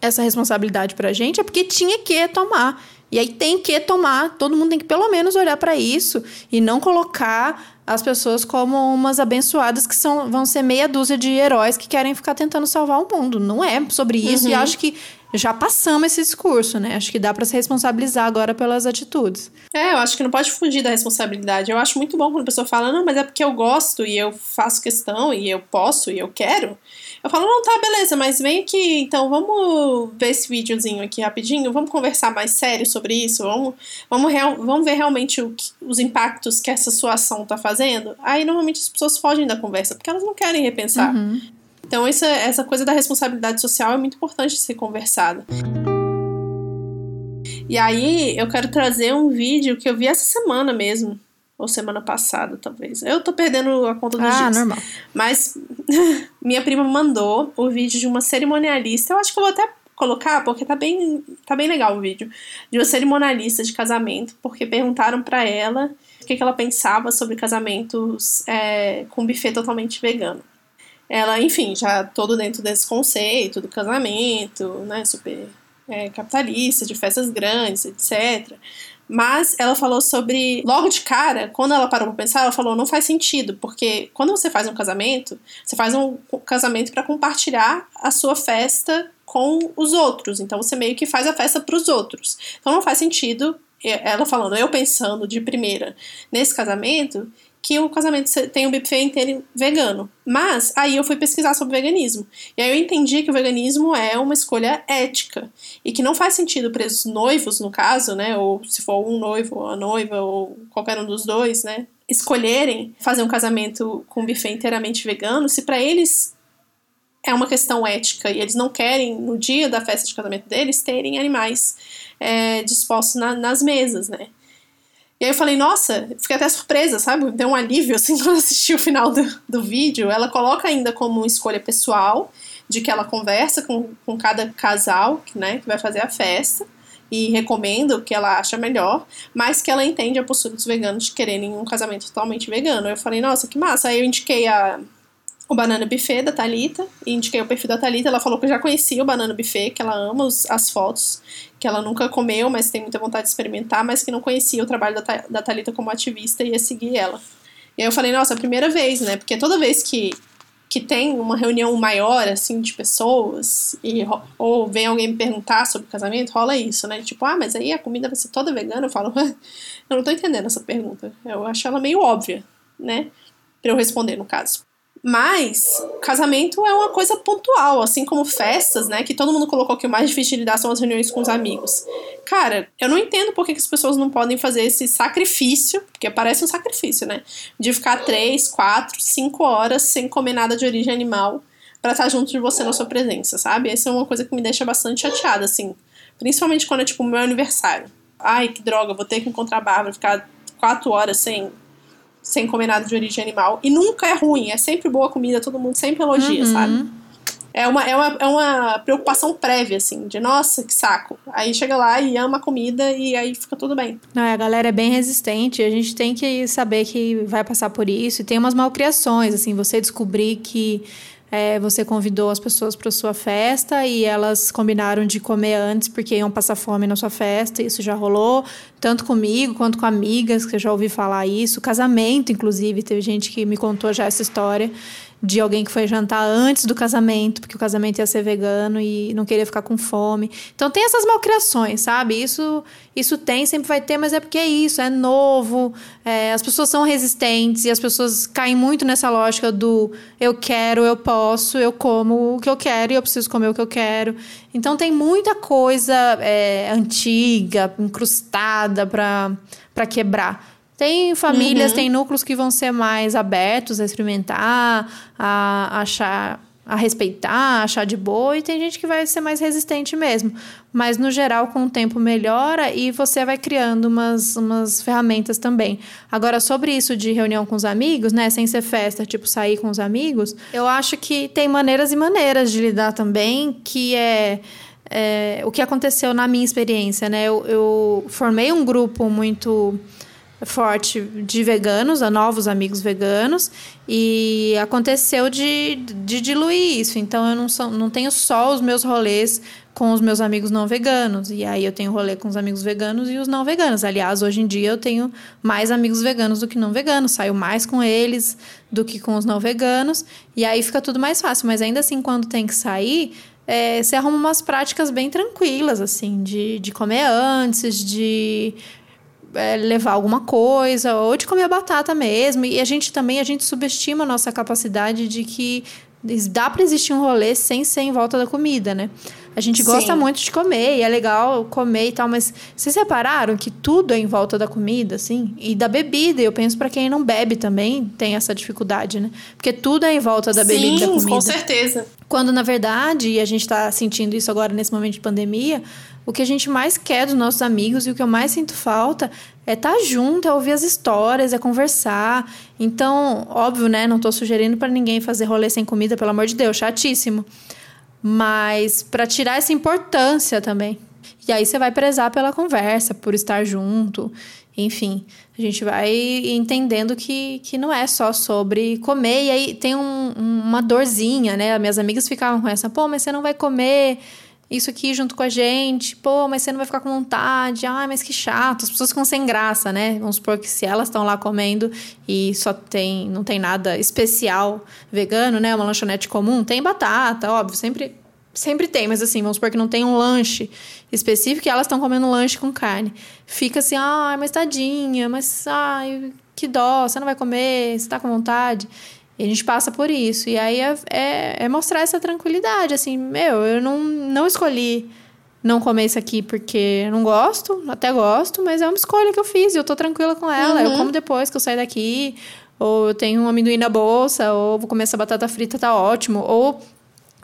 essa responsabilidade pra gente é porque tinha que tomar. E aí tem que tomar, todo mundo tem que pelo menos olhar para isso e não colocar as pessoas como umas abençoadas que são, vão ser meia dúzia de heróis que querem ficar tentando salvar o mundo. Não é sobre isso uhum. e acho que já passamos esse discurso, né? Acho que dá para se responsabilizar agora pelas atitudes. É, eu acho que não pode fugir da responsabilidade. Eu acho muito bom quando a pessoa fala, não, mas é porque eu gosto e eu faço questão e eu posso e eu quero. Eu falo, não, tá, beleza, mas vem aqui, então vamos ver esse videozinho aqui rapidinho, vamos conversar mais sério sobre isso, vamos, vamos, real, vamos ver realmente o, os impactos que essa sua ação tá fazendo. Aí normalmente as pessoas fogem da conversa, porque elas não querem repensar. Uhum. Então, essa, essa coisa da responsabilidade social é muito importante ser conversada. E aí, eu quero trazer um vídeo que eu vi essa semana mesmo. Ou semana passada, talvez. Eu tô perdendo a conta dos ah, dias. normal. Mas minha prima mandou o vídeo de uma cerimonialista. Eu acho que eu vou até colocar, porque tá bem, tá bem legal o vídeo. De uma cerimonialista de casamento, porque perguntaram para ela o que, que ela pensava sobre casamentos é, com buffet totalmente vegano ela, enfim, já todo dentro desse conceito do casamento, né, super é, capitalista, de festas grandes, etc. Mas ela falou sobre, logo de cara, quando ela parou pra pensar, ela falou: não faz sentido, porque quando você faz um casamento, você faz um casamento para compartilhar a sua festa com os outros. Então você meio que faz a festa para os outros. Então não faz sentido, ela falando, eu pensando de primeira nesse casamento, que o casamento tem um buffet inteiro vegano. Mas aí eu fui pesquisar sobre veganismo. E aí eu entendi que o veganismo é uma escolha ética. E que não faz sentido para os noivos, no caso, né? Ou se for um noivo ou a noiva, ou qualquer um dos dois, né? Escolherem fazer um casamento com buffet inteiramente vegano, se para eles é uma questão ética e eles não querem, no dia da festa de casamento deles, terem animais é, dispostos na, nas mesas, né? E aí eu falei, nossa, fiquei até surpresa, sabe? Deu um alívio, assim, quando assisti o final do, do vídeo. Ela coloca ainda como escolha pessoal, de que ela conversa com, com cada casal, né, que vai fazer a festa, e recomenda o que ela acha melhor, mas que ela entende a postura dos veganos de quererem um casamento totalmente vegano. Eu falei, nossa, que massa. Aí eu indiquei a, o Banana Buffet da Talita e indiquei o perfil da Talita. Ela falou que já conhecia o Banana Buffet, que ela ama os, as fotos, que ela nunca comeu, mas tem muita vontade de experimentar, mas que não conhecia o trabalho da, da Talita como ativista e ia seguir ela. E aí eu falei, nossa, a primeira vez, né? Porque toda vez que, que tem uma reunião maior, assim, de pessoas, e, ou vem alguém me perguntar sobre casamento, rola isso, né? Tipo, ah, mas aí a comida vai ser toda vegana? Eu falo, eu não tô entendendo essa pergunta. Eu acho ela meio óbvia, né? Pra eu responder, no caso. Mas casamento é uma coisa pontual, assim como festas, né? Que todo mundo colocou que o mais difícil de lidar são as reuniões com os amigos. Cara, eu não entendo por que, as pessoas não podem fazer esse sacrifício, porque parece um sacrifício, né? De ficar três, quatro, cinco horas sem comer nada de origem animal para estar junto de você na sua presença, sabe? Essa é uma coisa que me deixa bastante chateada, assim. Principalmente quando é tipo meu aniversário. Ai, que droga, vou ter que encontrar a Bárbara, ficar quatro horas sem sem comer nada de origem animal. E nunca é ruim, é sempre boa comida, todo mundo sempre elogia, uhum. sabe? É uma, é, uma, é uma preocupação prévia, assim, de nossa, que saco. Aí chega lá e ama a comida e aí fica tudo bem. Não, a galera é bem resistente, a gente tem que saber que vai passar por isso. E tem umas malcriações, assim, você descobrir que é, você convidou as pessoas para sua festa e elas combinaram de comer antes porque iam passar fome na sua festa. Isso já rolou, tanto comigo quanto com amigas, que eu já ouvi falar isso. Casamento, inclusive, teve gente que me contou já essa história de alguém que foi jantar antes do casamento, porque o casamento ia ser vegano e não queria ficar com fome. Então tem essas malcriações, sabe? Isso isso tem, sempre vai ter, mas é porque é isso, é novo, é, as pessoas são resistentes e as pessoas caem muito nessa lógica do eu quero, eu posso, eu como o que eu quero e eu preciso comer o que eu quero. Então tem muita coisa é, antiga, incrustada para quebrar. Tem famílias, uhum. tem núcleos que vão ser mais abertos a experimentar, a achar, a respeitar, achar de boa, e tem gente que vai ser mais resistente mesmo. Mas no geral, com o tempo melhora e você vai criando umas, umas ferramentas também. Agora, sobre isso de reunião com os amigos, né? Sem ser festa, tipo sair com os amigos, eu acho que tem maneiras e maneiras de lidar também, que é. É, o que aconteceu na minha experiência, né? Eu, eu formei um grupo muito forte de veganos, a novos amigos veganos, e aconteceu de, de diluir isso. Então eu não, sou, não tenho só os meus rolês com os meus amigos não veganos. E aí eu tenho rolê com os amigos veganos e os não veganos. Aliás, hoje em dia eu tenho mais amigos veganos do que não veganos. Saio mais com eles do que com os não veganos. E aí fica tudo mais fácil. Mas ainda assim, quando tem que sair, é, você arruma umas práticas bem tranquilas, assim, de, de comer antes, de é, levar alguma coisa ou de comer batata mesmo. E a gente também a gente subestima a nossa capacidade de que dá para existir um rolê sem ser em volta da comida, né? A gente Sim. gosta muito de comer e é legal comer e tal, mas vocês repararam que tudo é em volta da comida, assim? E da bebida. Eu penso para quem não bebe também tem essa dificuldade, né? Porque tudo é em volta da bebida e da comida. com certeza. Quando na verdade, e a gente está sentindo isso agora nesse momento de pandemia, o que a gente mais quer dos nossos amigos e o que eu mais sinto falta é estar tá junto, é ouvir as histórias, é conversar. Então, óbvio, né? Não estou sugerindo para ninguém fazer rolê sem comida, pelo amor de Deus, chatíssimo. Mas para tirar essa importância também. E aí você vai prezar pela conversa, por estar junto. Enfim, a gente vai entendendo que, que não é só sobre comer. E aí tem um, uma dorzinha, né? Minhas amigas ficavam com essa, pô, mas você não vai comer isso aqui junto com a gente. Pô, mas você não vai ficar com vontade. Ai, mas que chato. As pessoas ficam sem graça, né? Vamos supor que se elas estão lá comendo e só tem, não tem nada especial vegano, né? Uma lanchonete comum, tem batata, óbvio, sempre sempre tem, mas assim, vamos supor que não tem um lanche específico e elas estão comendo lanche com carne. Fica assim, ai, mas tadinha, mas ai, que dó, você não vai comer, você tá com vontade. E a gente passa por isso. E aí é, é, é, mostrar essa tranquilidade, assim, meu, eu não, não escolhi não comer isso aqui porque eu não gosto, até gosto, mas é uma escolha que eu fiz e eu tô tranquila com ela. Uhum. Eu como depois que eu sair daqui, ou eu tenho um amendoim na bolsa, ou vou comer essa batata frita, tá ótimo. Ou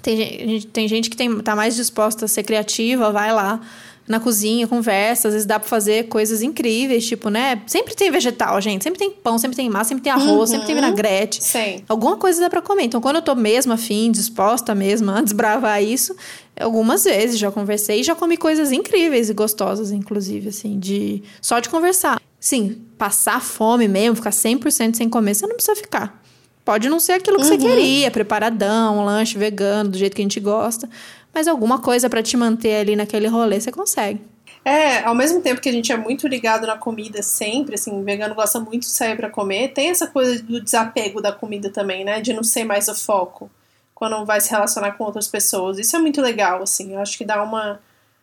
tem gente, tem gente que tem, tá mais disposta a ser criativa, vai lá na cozinha, conversa, às vezes dá pra fazer coisas incríveis, tipo, né? Sempre tem vegetal, gente. Sempre tem pão, sempre tem massa, sempre tem arroz, uhum. sempre tem vinagrete. Sim. Alguma coisa dá pra comer. Então, quando eu tô mesmo afim, disposta mesmo a desbravar isso, algumas vezes já conversei e já comi coisas incríveis e gostosas, inclusive, assim, de só de conversar. Sim, passar fome mesmo, ficar 100% sem comer, você não precisa ficar. Pode não ser aquilo que uhum. você queria, preparadão, um lanche vegano, do jeito que a gente gosta. Mas alguma coisa para te manter ali naquele rolê você consegue. É, ao mesmo tempo que a gente é muito ligado na comida sempre, assim, vegano gosta muito de sair para comer, tem essa coisa do desapego da comida também, né? De não ser mais o foco quando vai se relacionar com outras pessoas. Isso é muito legal, assim, eu acho que dá uma.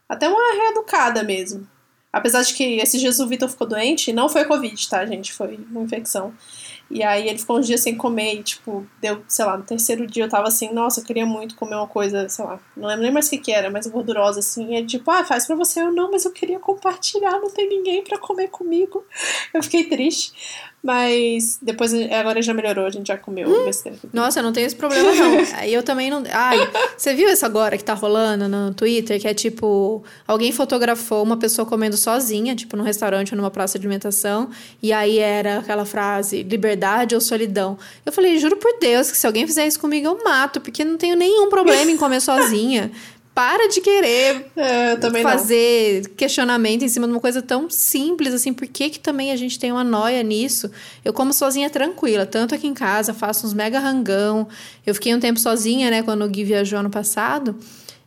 até uma reeducada mesmo. Apesar de que esses dias o Vitor ficou doente, não foi Covid, tá, gente? Foi uma infecção. E aí ele ficou uns dias sem comer e, tipo, deu, sei lá, no terceiro dia eu tava assim, nossa, eu queria muito comer uma coisa, sei lá, não lembro nem mais o que, que era, mas gordurosa, assim. E ele, tipo, ah, faz pra você. Eu, não, mas eu queria compartilhar, não tem ninguém para comer comigo. Eu fiquei triste. Mas depois, agora já melhorou, a gente já comeu hum, besteira. Nossa, eu não tenho esse problema, não. Aí eu também não. Ai, você viu isso agora que tá rolando no Twitter? Que é tipo: alguém fotografou uma pessoa comendo sozinha, tipo, num restaurante ou numa praça de alimentação. E aí era aquela frase: liberdade ou solidão. Eu falei, juro por Deus, que se alguém fizer isso comigo, eu mato, porque não tenho nenhum problema em comer sozinha. para de querer É, fazer questionamento em cima de uma coisa tão simples assim. Por que, que também a gente tem uma noia nisso? Eu como sozinha tranquila, tanto aqui em casa, faço uns mega rangão. Eu fiquei um tempo sozinha, né, quando o Gui viajou ano passado.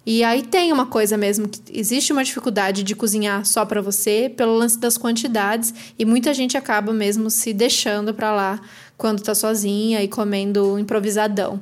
E aí tem uma coisa mesmo que existe uma dificuldade de cozinhar só para você pelo lance das quantidades e muita gente acaba mesmo se deixando para lá quando tá sozinha e comendo improvisadão.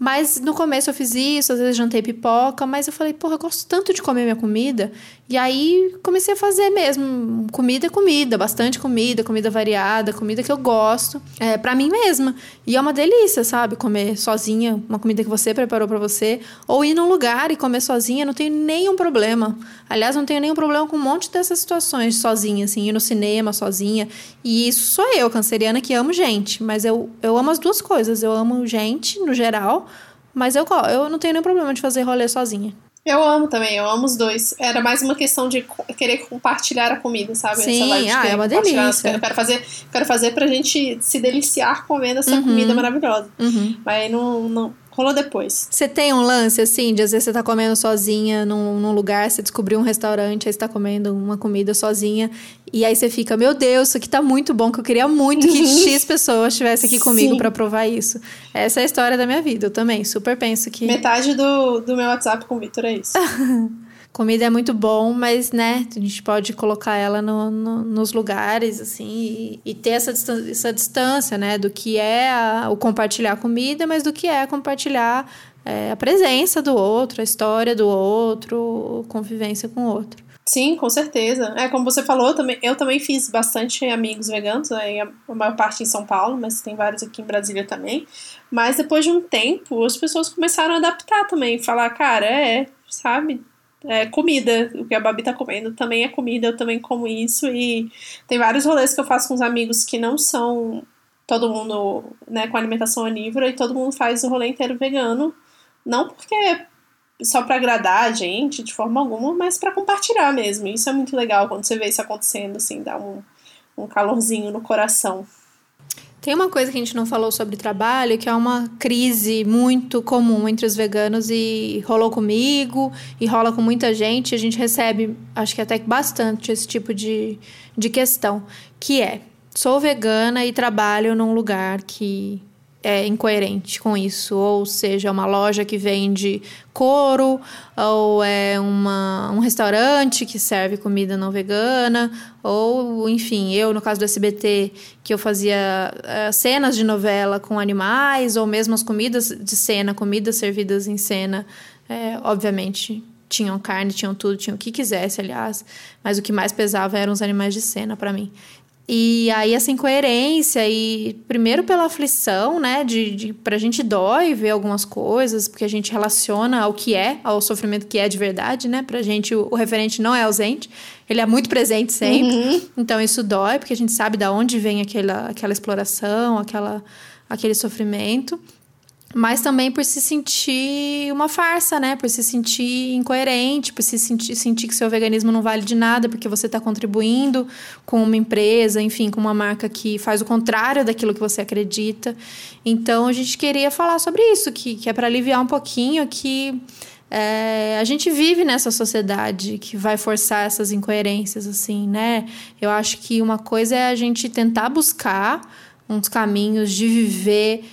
Mas no começo eu fiz isso, às vezes jantei pipoca, mas eu falei, porra, eu gosto tanto de comer minha comida. E aí comecei a fazer mesmo. Comida é comida, bastante comida, comida variada, comida que eu gosto, é, para mim mesma. E é uma delícia, sabe? Comer sozinha, uma comida que você preparou para você. Ou ir num lugar e comer sozinha, não tenho nenhum problema. Aliás, não tenho nenhum problema com um monte dessas situações sozinha, assim, ir no cinema sozinha. E isso sou eu, canceriana, que amo gente. Mas eu, eu amo as duas coisas. Eu amo gente, no geral mas eu, eu não tenho nenhum problema de fazer rolê sozinha. Eu amo também, eu amo os dois. Era mais uma questão de querer compartilhar a comida, sabe? Sim, ah, é uma delícia. Eu quero fazer, quero fazer pra gente se deliciar comendo essa uhum. comida maravilhosa. Uhum. Mas não, não, rolou depois. Você tem um lance, assim, de às vezes você tá comendo sozinha num, num lugar, você descobriu um restaurante, aí você tá comendo uma comida sozinha, e aí você fica, meu Deus, isso aqui tá muito bom, que eu queria muito que X pessoas estivessem aqui comigo para provar isso. Essa é a história da minha vida, eu também super penso que... Metade do, do meu WhatsApp com o Vitor é isso. comida é muito bom, mas, né, a gente pode colocar ela no, no, nos lugares, assim, e, e ter essa, distância, essa distância, né, do que é a, o compartilhar comida, mas do que é compartilhar é, a presença do outro, a história do outro, convivência com o outro. Sim, com certeza. É, como você falou, eu também, eu também fiz bastante amigos veganos, né, a maior parte em São Paulo, mas tem vários aqui em Brasília também. Mas depois de um tempo, as pessoas começaram a adaptar também, falar, cara, é, sabe, é, comida. O que a Babi tá comendo também é comida, eu também como isso. E tem vários rolês que eu faço com os amigos que não são todo mundo né, com alimentação onívora e todo mundo faz o rolê inteiro vegano. Não porque é só para agradar a gente de forma alguma, mas para compartilhar mesmo. Isso é muito legal quando você vê isso acontecendo, assim, dá um, um calorzinho no coração. Tem uma coisa que a gente não falou sobre trabalho, que é uma crise muito comum entre os veganos e rolou comigo e rola com muita gente. A gente recebe, acho que até bastante esse tipo de, de questão, que é: sou vegana e trabalho num lugar que é incoerente com isso, ou seja, uma loja que vende couro, ou é uma, um restaurante que serve comida não vegana, ou enfim, eu no caso do SBT, que eu fazia uh, cenas de novela com animais, ou mesmo as comidas de cena, comidas servidas em cena, é, obviamente tinham carne, tinham tudo, tinham o que quisesse, aliás, mas o que mais pesava eram os animais de cena para mim. E aí essa incoerência e primeiro pela aflição, né, de, de pra gente dói ver algumas coisas, porque a gente relaciona ao que é, ao sofrimento que é de verdade, né? Pra gente o, o referente não é ausente, ele é muito presente sempre. Uhum. Então isso dói, porque a gente sabe da onde vem aquela, aquela exploração, aquela, aquele sofrimento mas também por se sentir uma farsa, né? Por se sentir incoerente, por se sentir, sentir que seu veganismo não vale de nada, porque você está contribuindo com uma empresa, enfim, com uma marca que faz o contrário daquilo que você acredita. Então a gente queria falar sobre isso, que, que é para aliviar um pouquinho que é, a gente vive nessa sociedade que vai forçar essas incoerências, assim, né? Eu acho que uma coisa é a gente tentar buscar uns caminhos de viver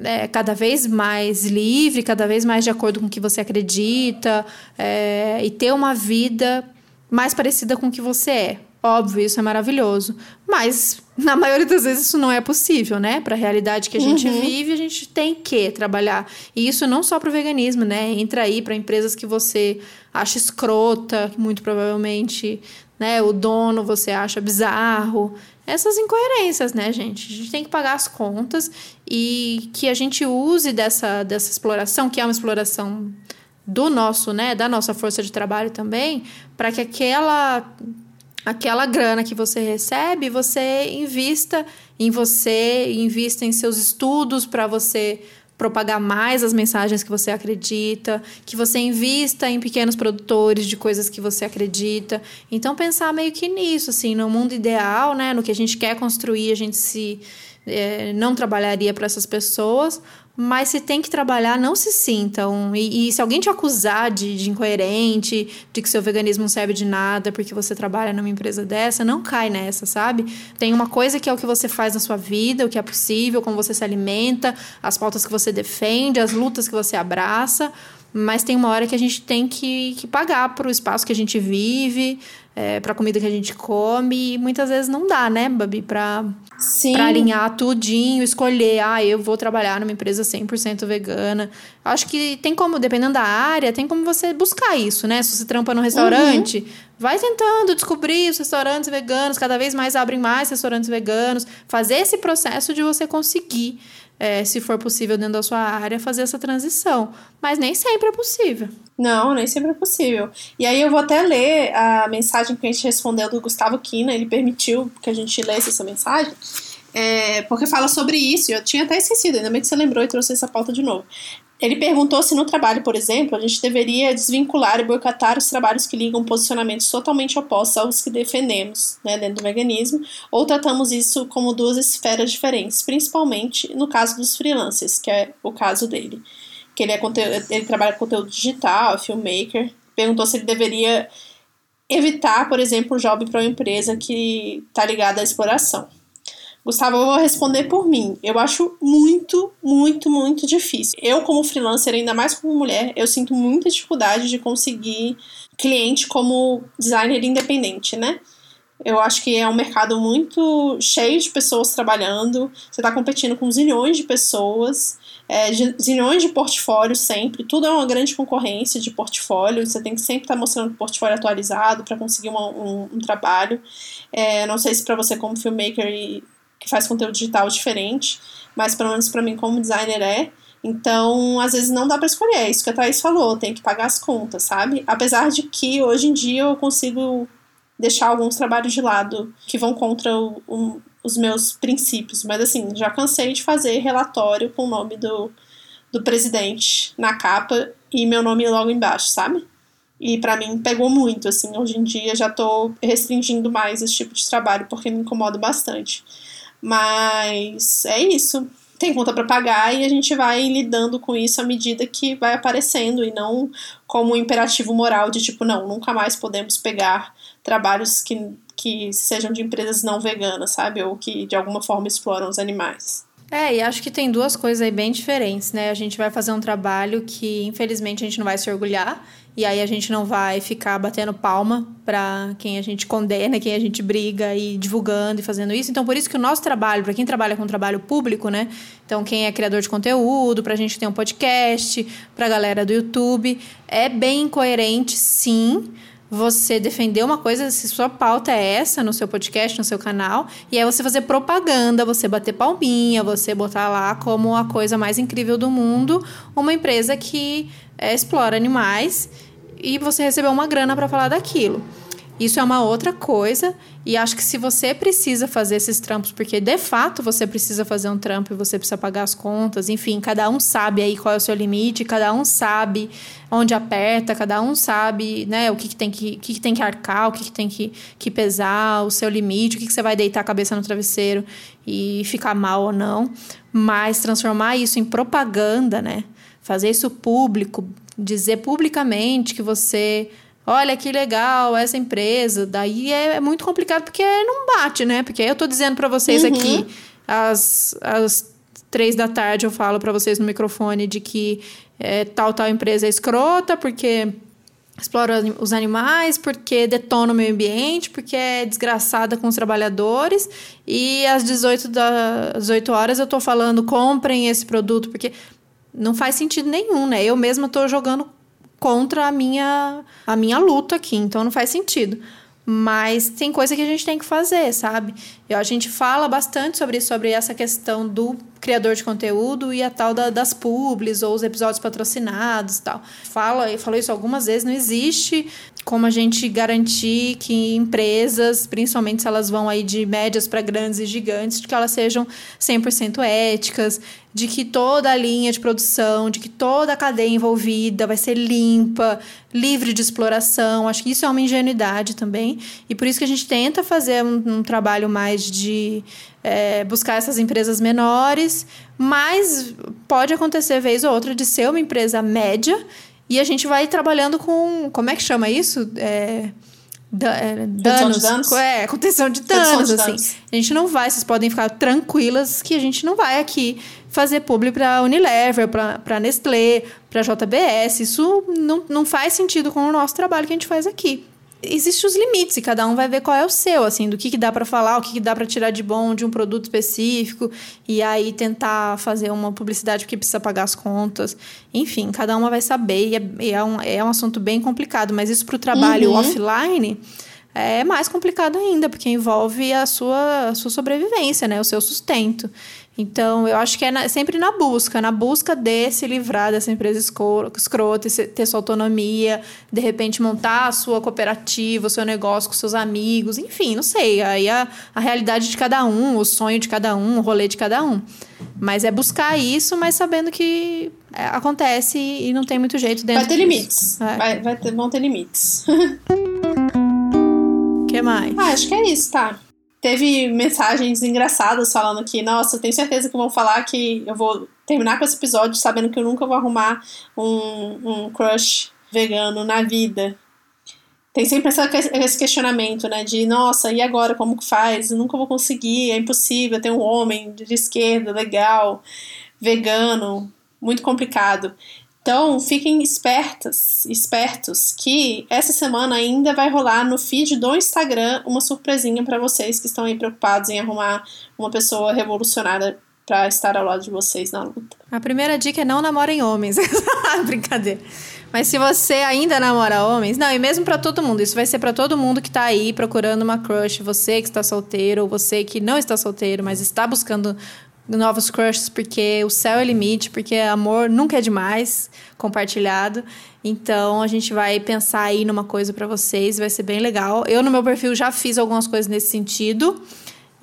é, cada vez mais livre, cada vez mais de acordo com o que você acredita é, e ter uma vida mais parecida com o que você é. Óbvio, isso é maravilhoso. Mas, na maioria das vezes, isso não é possível, né? Para a realidade que a gente uhum. vive, a gente tem que trabalhar. E isso não só para o veganismo, né? Entra aí para empresas que você acha escrota, muito provavelmente, né? O dono você acha bizarro essas incoerências, né, gente? A gente tem que pagar as contas e que a gente use dessa, dessa exploração, que é uma exploração do nosso, né, da nossa força de trabalho também, para que aquela aquela grana que você recebe, você invista em você, invista em seus estudos para você propagar mais as mensagens que você acredita, que você invista em pequenos produtores de coisas que você acredita. Então pensar meio que nisso, assim, no mundo ideal, né, no que a gente quer construir, a gente se é, não trabalharia para essas pessoas, mas se tem que trabalhar, não se sintam. E, e, se alguém te acusar de, de, incoerente, de que seu veganismo não serve de nada porque você trabalha numa empresa dessa, não cai nessa, sabe? Tem uma coisa que é o que você faz na sua vida, o que é possível, como você se alimenta, as pautas que você defende, as lutas que você abraça. Mas tem uma hora que a gente tem que, que pagar para o espaço que a gente vive, é, para comida que a gente come. E muitas vezes não dá, né, Babi? Para alinhar tudinho, escolher. Ah, eu vou trabalhar numa empresa 100% vegana. Acho que tem como, dependendo da área, tem como você buscar isso, né? Se você trampa no restaurante, uhum. vai tentando descobrir os restaurantes veganos. Cada vez mais abrem mais restaurantes veganos. Fazer esse processo de você conseguir é, se for possível dentro da sua área, fazer essa transição. Mas nem sempre é possível. Não, nem sempre é possível. E aí eu vou até ler a mensagem que a gente respondeu do Gustavo Quina, ele permitiu que a gente lesse essa mensagem. É, porque fala sobre isso, eu tinha até esquecido, ainda bem que você lembrou e trouxe essa pauta de novo. Ele perguntou se no trabalho, por exemplo, a gente deveria desvincular e boicotar os trabalhos que ligam posicionamentos totalmente opostos aos que defendemos né, dentro do veganismo, ou tratamos isso como duas esferas diferentes, principalmente no caso dos freelancers, que é o caso dele. Que ele, é ele trabalha com conteúdo digital, filmmaker. Perguntou se ele deveria evitar, por exemplo, um job para uma empresa que está ligada à exploração. Gustavo, eu vou responder por mim. Eu acho muito, muito, muito difícil. Eu, como freelancer, ainda mais como mulher, eu sinto muita dificuldade de conseguir cliente como designer independente, né? Eu acho que é um mercado muito cheio de pessoas trabalhando. Você está competindo com zilhões de pessoas, é, zilhões de portfólios sempre. Tudo é uma grande concorrência de portfólio. Você tem que sempre estar tá mostrando o portfólio atualizado para conseguir uma, um, um, trabalho. É, não sei se para você, como filmmaker e que faz conteúdo digital diferente, mas pelo menos para mim como designer é. Então, às vezes não dá para escolher, é isso que a Thaís falou, tem que pagar as contas, sabe? Apesar de que hoje em dia eu consigo deixar alguns trabalhos de lado que vão contra o, o, os meus princípios, mas assim, já cansei de fazer relatório com o nome do, do presidente na capa e meu nome logo embaixo, sabe? E para mim pegou muito, assim, hoje em dia já tô restringindo mais esse tipo de trabalho porque me incomoda bastante. Mas é isso. Tem conta para pagar e a gente vai lidando com isso à medida que vai aparecendo e não como um imperativo moral de tipo, não, nunca mais podemos pegar trabalhos que, que sejam de empresas não veganas, sabe? Ou que de alguma forma exploram os animais. É, e acho que tem duas coisas aí bem diferentes, né? A gente vai fazer um trabalho que, infelizmente, a gente não vai se orgulhar, e aí a gente não vai ficar batendo palma para quem a gente condena, quem a gente briga e divulgando e fazendo isso. Então, por isso que o nosso trabalho, para quem trabalha com trabalho público, né? Então, quem é criador de conteúdo, para a gente ter um podcast, para a galera do YouTube, é bem coerente, sim você defender uma coisa, se sua pauta é essa no seu podcast, no seu canal, e aí você fazer propaganda, você bater palminha, você botar lá como a coisa mais incrível do mundo, uma empresa que é, explora animais e você recebeu uma grana para falar daquilo. Isso é uma outra coisa, e acho que se você precisa fazer esses trampos, porque de fato você precisa fazer um trampo e você precisa pagar as contas, enfim, cada um sabe aí qual é o seu limite, cada um sabe onde aperta, cada um sabe né, o que, que tem que, que, tem que arcar, o que, que tem que, que pesar, o seu limite, o que, que você vai deitar a cabeça no travesseiro e ficar mal ou não. Mas transformar isso em propaganda, né? Fazer isso público, dizer publicamente que você olha que legal essa empresa. Daí é, muito complicado porque não bate, né? Porque eu tô dizendo para vocês uhum. aqui, às, às três da tarde eu falo para vocês no microfone de que é, tal, tal empresa é escrota porque explora os animais, porque detona o meio ambiente, porque é desgraçada com os trabalhadores. E às 18, das 18 horas eu tô falando comprem esse produto, porque não faz sentido nenhum, né? Eu mesma estou jogando contra a minha, a minha luta aqui, então não faz sentido. Mas tem coisa que a gente tem que fazer, sabe? E a gente fala bastante sobre sobre essa questão do criador de conteúdo e a tal da, das publis ou os episódios patrocinados tal. Fala e falou isso algumas vezes, não existe como a gente garantir que empresas, principalmente se elas vão aí de médias para grandes e gigantes, de que elas sejam 100% éticas, de que toda a linha de produção, de que toda a cadeia envolvida vai ser limpa, livre de exploração. Acho que isso é uma ingenuidade também. E por isso que a gente tenta fazer um, um trabalho mais de é, buscar essas empresas menores, mas pode acontecer vez ou outra de ser uma empresa média e a gente vai trabalhando com. Como é que chama isso? É, da, é, danos. danos. É, contenção de danos, de assim. Danos. A gente não vai, vocês podem ficar tranquilas que a gente não vai aqui fazer publi para Unilever, para Nestlé, para JBS. Isso não, não faz sentido com o nosso trabalho que a gente faz aqui existem os limites e cada um vai ver qual é o seu, assim, do que, que dá para falar, o que, que dá para tirar de bom de um produto específico e aí tentar fazer uma publicidade porque precisa pagar as contas. Enfim, cada uma vai saber e é, e é, um, é um assunto bem complicado, mas isso para o trabalho uhum. offline é mais complicado ainda, porque envolve a sua, a sua sobrevivência, né? O seu sustento. Então, eu acho que é na, sempre na busca, na busca de se livrar dessa empresa escrota, ter sua autonomia, de repente montar a sua cooperativa, o seu negócio com seus amigos, enfim, não sei. Aí a, a realidade de cada um, o sonho de cada um, o rolê de cada um. Mas é buscar isso, mas sabendo que é, acontece e não tem muito jeito dentro Vai ter disso. limites. É. Vai, vai ter, vão ter limites. O que mais? Ah, acho que é isso, tá? Teve mensagens engraçadas falando que, nossa, tenho certeza que vão falar que eu vou terminar com esse episódio sabendo que eu nunca vou arrumar um, um crush vegano na vida. Tem sempre essa, esse questionamento, né? De, nossa, e agora como que faz? Eu nunca vou conseguir, é impossível ter um homem de esquerda, legal, vegano, muito complicado. Então, fiquem espertas, espertos, que essa semana ainda vai rolar no feed do Instagram uma surpresinha para vocês que estão aí preocupados em arrumar uma pessoa revolucionária para estar ao lado de vocês na luta. A primeira dica é não namorem homens. Brincadeira. Mas se você ainda namora homens, não, e mesmo para todo mundo, isso vai ser para todo mundo que tá aí procurando uma crush, você que está solteiro, ou você que não está solteiro, mas está buscando novos crushes, porque o céu é limite, porque amor nunca é demais compartilhado. Então a gente vai pensar aí numa coisa para vocês, vai ser bem legal. Eu no meu perfil já fiz algumas coisas nesse sentido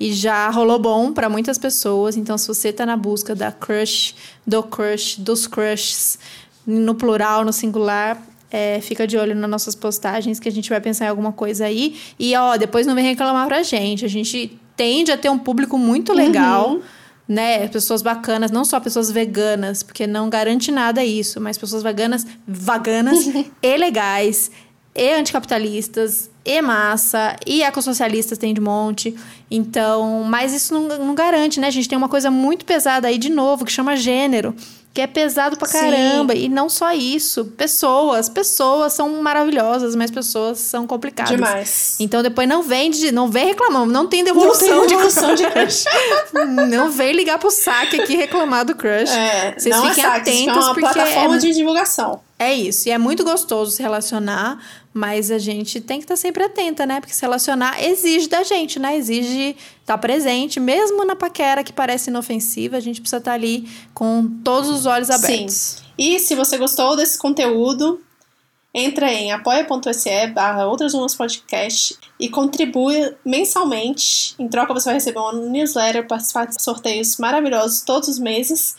e já rolou bom para muitas pessoas. Então se você tá na busca da crush, do crush, dos crushes, no plural, no singular, é, fica de olho nas nossas postagens que a gente vai pensar em alguma coisa aí. E ó, depois não vem reclamar pra gente. A gente tende a ter um público muito legal. Uhum né? Pessoas bacanas, não só pessoas veganas, porque não garante nada isso, mas pessoas veganas, vaganas e legais, e anticapitalistas, e massa, e ecossocialistas tem de monte. Então, mas isso não, não garante, né? A gente tem uma coisa muito pesada aí de novo, que chama gênero que é pesado pra caramba. Sim. E não só isso. Pessoas, pessoas são maravilhosas, mas pessoas são complicadas. Demais. Então depois não vem, de, não vem reclamando, não tem devolução, não tem devolução de, crush. não vem ligar pro saque aqui reclamar do crush. É, Vocês não fiquem é saque, atentos é uma porque plataforma é, de divulgação. É isso. E é muito gostoso se relacionar, mas a gente tem que estar tá sempre atenta, né? Porque se relacionar exige da gente, né? Exige estar tá presente, mesmo na paquera que parece inofensiva, a gente precisa estar tá ali com todos os olhos abertos. Sim. E se você gostou desse conteúdo, entra em apoia.se barra outras umas podcast e contribua mensalmente. Em troca você vai receber uma newsletter, participar de sorteios maravilhosos todos os meses.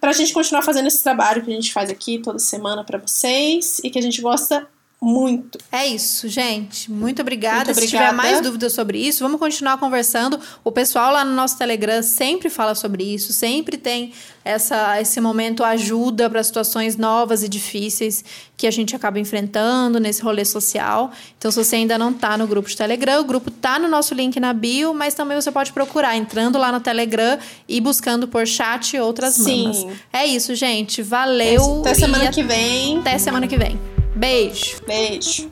Pra gente continuar fazendo esse trabalho que a gente faz aqui toda semana para vocês e que a gente gosta muito. É isso, gente. Muito obrigada. Muito obrigada. Se tiver mais dúvidas sobre isso, vamos continuar conversando. O pessoal lá no nosso Telegram sempre fala sobre isso, sempre tem essa, esse momento ajuda para situações novas e difíceis que a gente acaba enfrentando nesse rolê social. Então, se você ainda não está no grupo de Telegram, o grupo está no nosso link na bio, mas também você pode procurar entrando lá no Telegram e buscando por chat outras Sim. mamas. É isso, gente. Valeu. Até semana que vem. Até semana que vem. Beijo. Beijo.